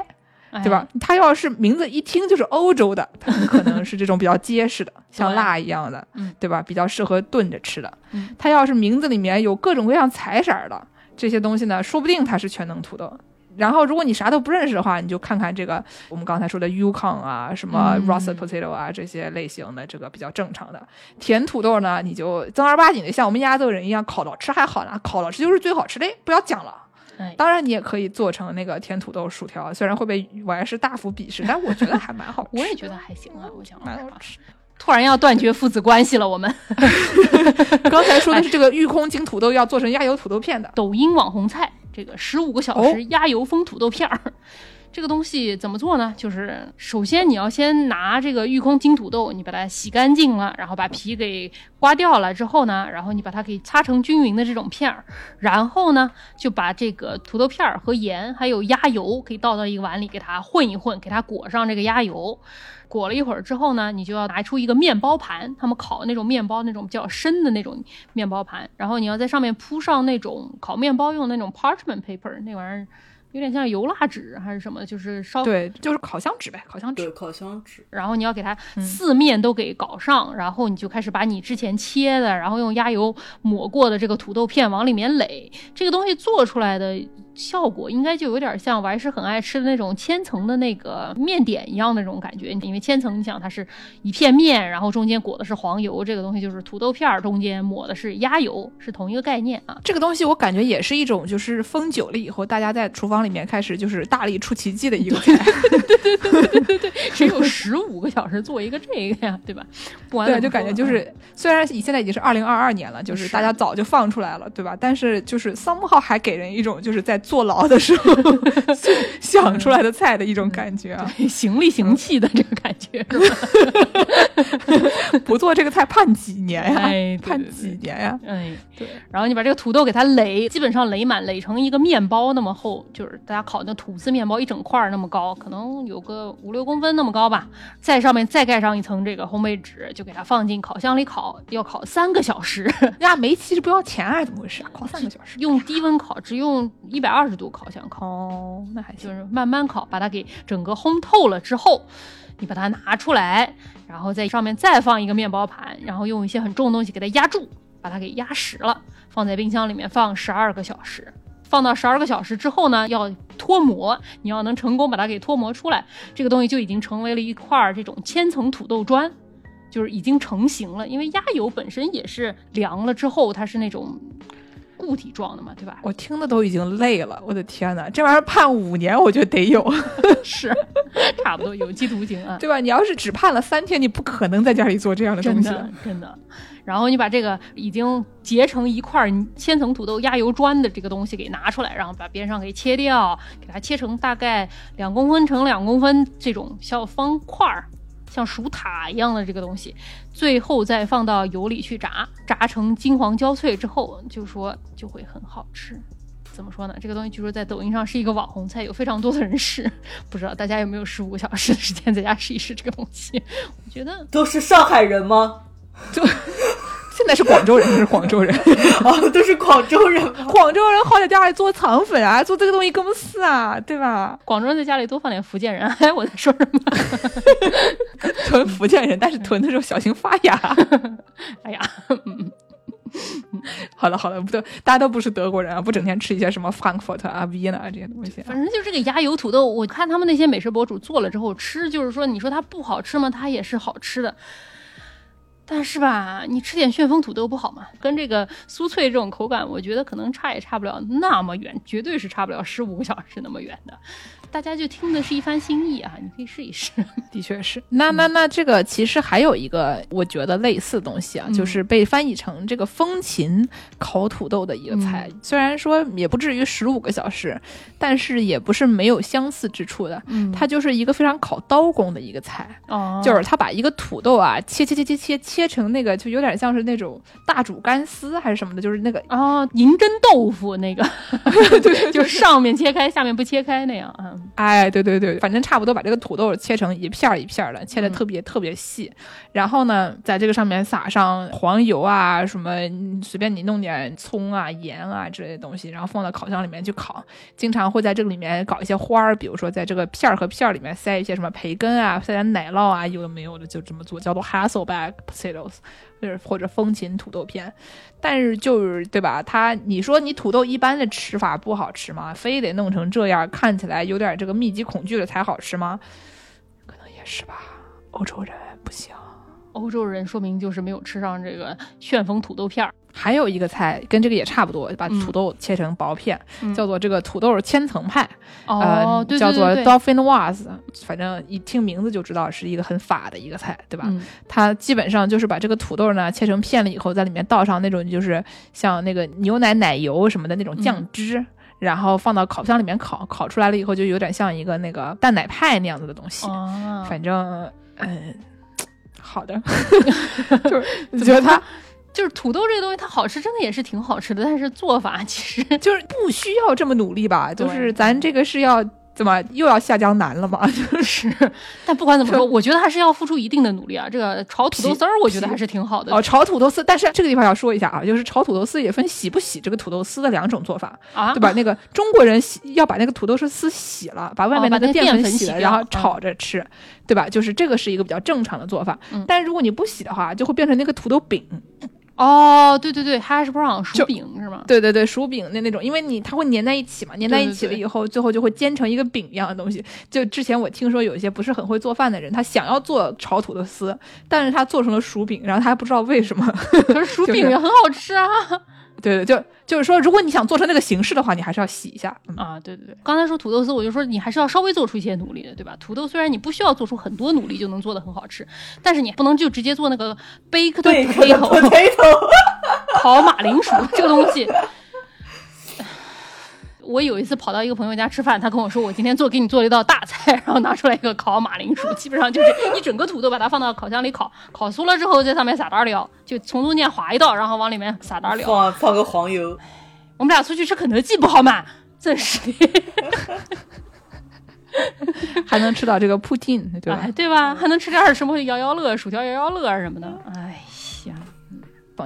哎对吧？它要是名字一听就是欧洲的，它很可能是这种比较结实的，像对蜡一样的，嗯对吧？比较适合炖着吃的。嗯它要是名字里面有各种各样彩色的这些东西呢，说不定它是全能土豆。然后，如果你啥都不认识的话，你就看看这个我们刚才说的 Yukon 啊，什么嗯 Russet Potato 啊这些类型的，这个比较正常的。甜土豆呢，你就正儿八经的像我们亚洲人一样烤着吃还好呢，烤着吃就是最好吃的，不要讲了。哎，当然，你也可以做成那个甜土豆薯条，虽然会被我还是大幅鄙视，但我觉得还蛮好吃。我也觉得还行啊，我讲实话。蛮好吃。突然要断绝父子关系了，我们 刚才说的是这个御空金土豆要做成鸭油土豆片的，抖音网红菜，这个十五个小时压油封土豆片儿。这个东西怎么做呢？就是首先你要先拿这个玉空金土豆，你把它洗干净了，然后把皮给刮掉了之后呢，然后你把它给擦成均匀的这种片儿，然后呢就把这个土豆片儿和盐还有鸭油可以倒到一个碗里，给它混一混，给它裹上这个鸭油。裹了一会儿之后呢，你就要拿出一个面包盘，他们烤那种面包，那种比较深的那种面包盘，然后你要在上面铺上那种烤面包用的那种 parchment paper，那玩意儿有点像油蜡纸还是什么，就是烧对，就是烤箱纸呗，烤箱对，纸。烤箱纸。然后你要给它四面都给搞上，然后你就开始把你之前切的，然后用鸭油抹过的这个土豆片往里面垒。这个东西做出来的效果应该就有点像我还是很爱吃的那种千层的那个面点一样那种感觉。因为千层，你想它是一片面，然后中间裹的是黄油，这个东西就是土豆片儿中间抹的是鸭油，是同一个概念啊。这个东西我感觉也是一种，就是封久了以后，大家在厨房里面开始就是大力出奇迹的一个菜。谁有十五个小时做一个这个呀，对吧？不完对，怎么就感觉就是，虽然你现在已经是二零二二年了，就是是大家早就放出来了，对吧？但是就是 somehow 还给人一种就是在坐牢的时候 想出来的菜的一种感觉啊！行里行气的这个感觉，是吧？不做这个菜判几年呀？判几年呀？哎，对。然后你把这个土豆给它垒，基本上垒满，垒成一个面包那么厚，就是大家烤那吐司面包一整块儿那么高，可能有个五六公分那么高吧。在上面再盖上一层这个烘焙纸，就给它放进烤箱里烤，要烤三个小时。呀，煤气是不要钱啊？怎么回事啊？烤三个小时？用低温烤，只用一百二十度烤箱烤。那还。就是慢慢烤，把它给整个烘透了之后，你把它拿出来，然后在上面再放一个面包盘，然后用一些很重的东西给它压住，把它给压实了，放在冰箱里面放十二个小时。放到十二个小时之后呢，要脱模，你要能成功把它给脱模出来，这个东西就已经成为了一块这种千层土豆砖，就是已经成型了。因为鸭油本身也是凉了之后，它是那种固体状的嘛，对吧？我听的都已经累了，我的天哪！这玩意儿判五年，我觉得得有，是，差不多有期徒刑啊。对吧？你要是只判了三天，你不可能在家里做这样的东西。真的真的。然后你把这个已经结成一块千层土豆压油砖的这个东西给拿出来，然后把边上给切掉，给它切成大概两公分乘两公分这种小方块儿。像薯塔一样的这个东西，最后再放到油里去炸，炸成金黄焦脆之后，就说就会很好吃。怎么说呢？这个东西据说在抖音上是一个网红菜，有非常多的人试。不知道大家有没有十五个小时的时间在家试一试这个东西？我觉得都是上海人吗？现在是广州人，是广州人。哦，都是广州人？广州人好歹家里做肠粉啊，做这个东西更是啊，对吧？广州人在家里多放点福建人。哎，我在说什么？囤福建人，但是囤的时候小心发芽。哎呀，好了好了，不都大家都不是德国人啊，不整天吃一些什么 Frankfurt 啊、Vienna 啊这些东西、啊。反正就这个鸭油土豆，我看他们那些美食博主做了之后吃，就是说，你说它不好吃吗？它也是好吃的。但是吧，你吃点旋风土豆不好吗？跟这个酥脆这种口感，我觉得可能差也差不了那么远，绝对是差不了十五个小时那么远的。大家就听的是一番心意啊，你可以试一试。的确是。那那那这个其实还有一个我觉得类似的东西啊，嗯就是被翻译成这个风琴烤土豆的一个菜。虽然说也不至于十五个小时，但是也不是没有相似之处的。嗯它就是一个非常考刀工的一个菜。哦，就是他把一个土豆啊切切切切切切成那个，就有点像是那种大煮干丝还是什么的，就是那个哦，银针豆腐那个，对，就是上面切开，下面不切开那样啊。哎，对对对，反正差不多把这个土豆切成一片儿一片儿的，切的特别特别细。然后呢，在这个上面撒上黄油啊，什么嗯随便你弄点葱啊、盐啊之类的东西，然后放到烤箱里面去烤。经常会在这个里面搞一些花儿，比如说在这个片儿和片儿里面塞一些什么培根啊，塞点奶酪啊，有的没有的就这么做，叫做 Hasselback potatoes，就是或者风琴土豆片。但是就是对吧？它你说你土豆一般的吃法不好吃吗？非得弄成这样，看起来有点这个密集恐惧了才好吃吗？可能也是吧。欧洲人不行。欧洲人说明就是没有吃上这个旋风土豆片儿。还有一个菜跟这个也差不多，把土豆切成薄片，叫做这个土豆千层派，哦，对叫做 Dolphin Was，反正一听名字就知道是一个很法的一个菜，对吧？嗯它基本上就是把这个土豆呢切成片了以后，在里面倒上那种就是像那个牛奶奶油什么的那种酱汁。然后放到烤箱里面烤，烤出来了以后就有点像一个那个蛋奶派那样子的东西。啊，反正，嗯，好的，就是你觉得它就是土豆这个东西，它好吃，真的也是挺好吃的，但是做法其实就是不需要这么努力吧？就是咱这个是要怎么又要下江南了吗？是，但不管怎么说，我觉得还是要付出一定的努力啊。这个炒土豆丝儿，我觉得还是挺好的。哦，炒土豆丝，但是这个地方要说一下啊，就是炒土豆丝也分洗不洗这个土豆丝的两种做法，啊，对吧？那个中国人洗要把那个土豆丝洗了，把外面那个淀粉洗了，然后炒着吃，对吧？就是这个是一个比较正常的做法。嗯但是如果你不洗的话，就会变成那个土豆饼。哦，对对对，hash brown 薯饼是吗？对对对，薯饼的那种，因为你它会粘在一起嘛，粘在一起了对对以后，最后就会煎成一个饼一样的东西。就之前我听说有一些不是很会做饭的人，他想要做炒土豆丝，但是他做成了薯饼，然后他还不知道为什么。可是薯 饼也很好吃啊。对对，就就是说，如果你想做成那个形式的话，你还是要洗一下。嗯啊，对对对，刚才说土豆丝，我就说你还是要稍微做出一些努力的，对吧？土豆虽然你不需要做出很多努力就能做的很好吃，但是你不能就直接做那个 baked potato，烤马铃薯这个东西。我有一次跑到一个朋友家吃饭，他跟我说我今天做给你做了一道大菜，然后拿出来一个烤马铃薯，基本上就是一整个土豆把它放到烤箱里烤，烤熟了之后在上面撒点料，就从中间划一道，然后往里面撒点料。放放个黄油，我们俩出去吃肯德基不好吗？真是的。还能吃到这个 poutine，对吧？哎，对吧？还能吃点什么摇摇乐、薯条摇摇乐什么的。哎呀，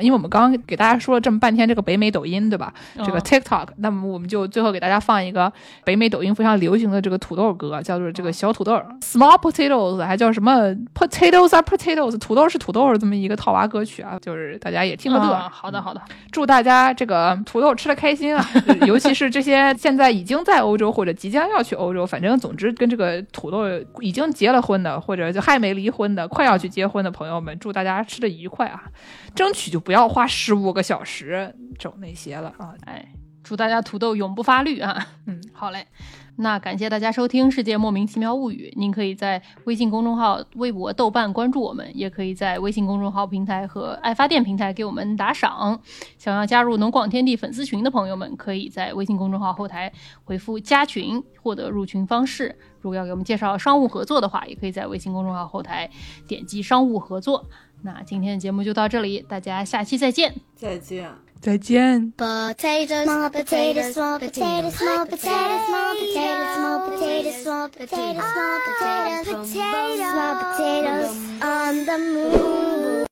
因为我们刚刚给大家说了这么半天这个北美抖音，对吧？这个嗯 TikTok，那么我们就最后给大家放一个北美抖音非常流行的这个土豆歌，叫做这个小土豆，Small Potatoes，还叫什么 Potatoes are Potatoes，土豆是土豆这么一个套娃歌曲啊，就是大家也听个乐。啊好的，好的。祝大家这个土豆吃的开心啊！尤其是这些现在已经在欧洲或者即将要去欧洲，反正总之跟这个土豆已经结了婚的，或者就还没离婚的，快要去结婚的朋友们，祝大家吃的愉快啊！争取就不要花十五个小时整那些了啊！哎，祝大家土豆永不发绿啊！嗯，好嘞。那感谢大家收听《世界莫名其妙物语》，您可以在微信公众号、微博、豆瓣关注我们，也可以在微信公众号平台和爱发电平台给我们打赏。想要加入农广天地粉丝群的朋友们，可以在微信公众号后台回复“加群”获得入群方式。如果要给我们介绍商务合作的话，也可以在微信公众号后台点击“商务合作”。那今天的节目就到这里，大家下期再见。再见。再见。Potatoes, small potatoes, small potatoes, small potatoes, small potatoes, small potatoes, small potatoes, small potatoes, small potatoes on the move.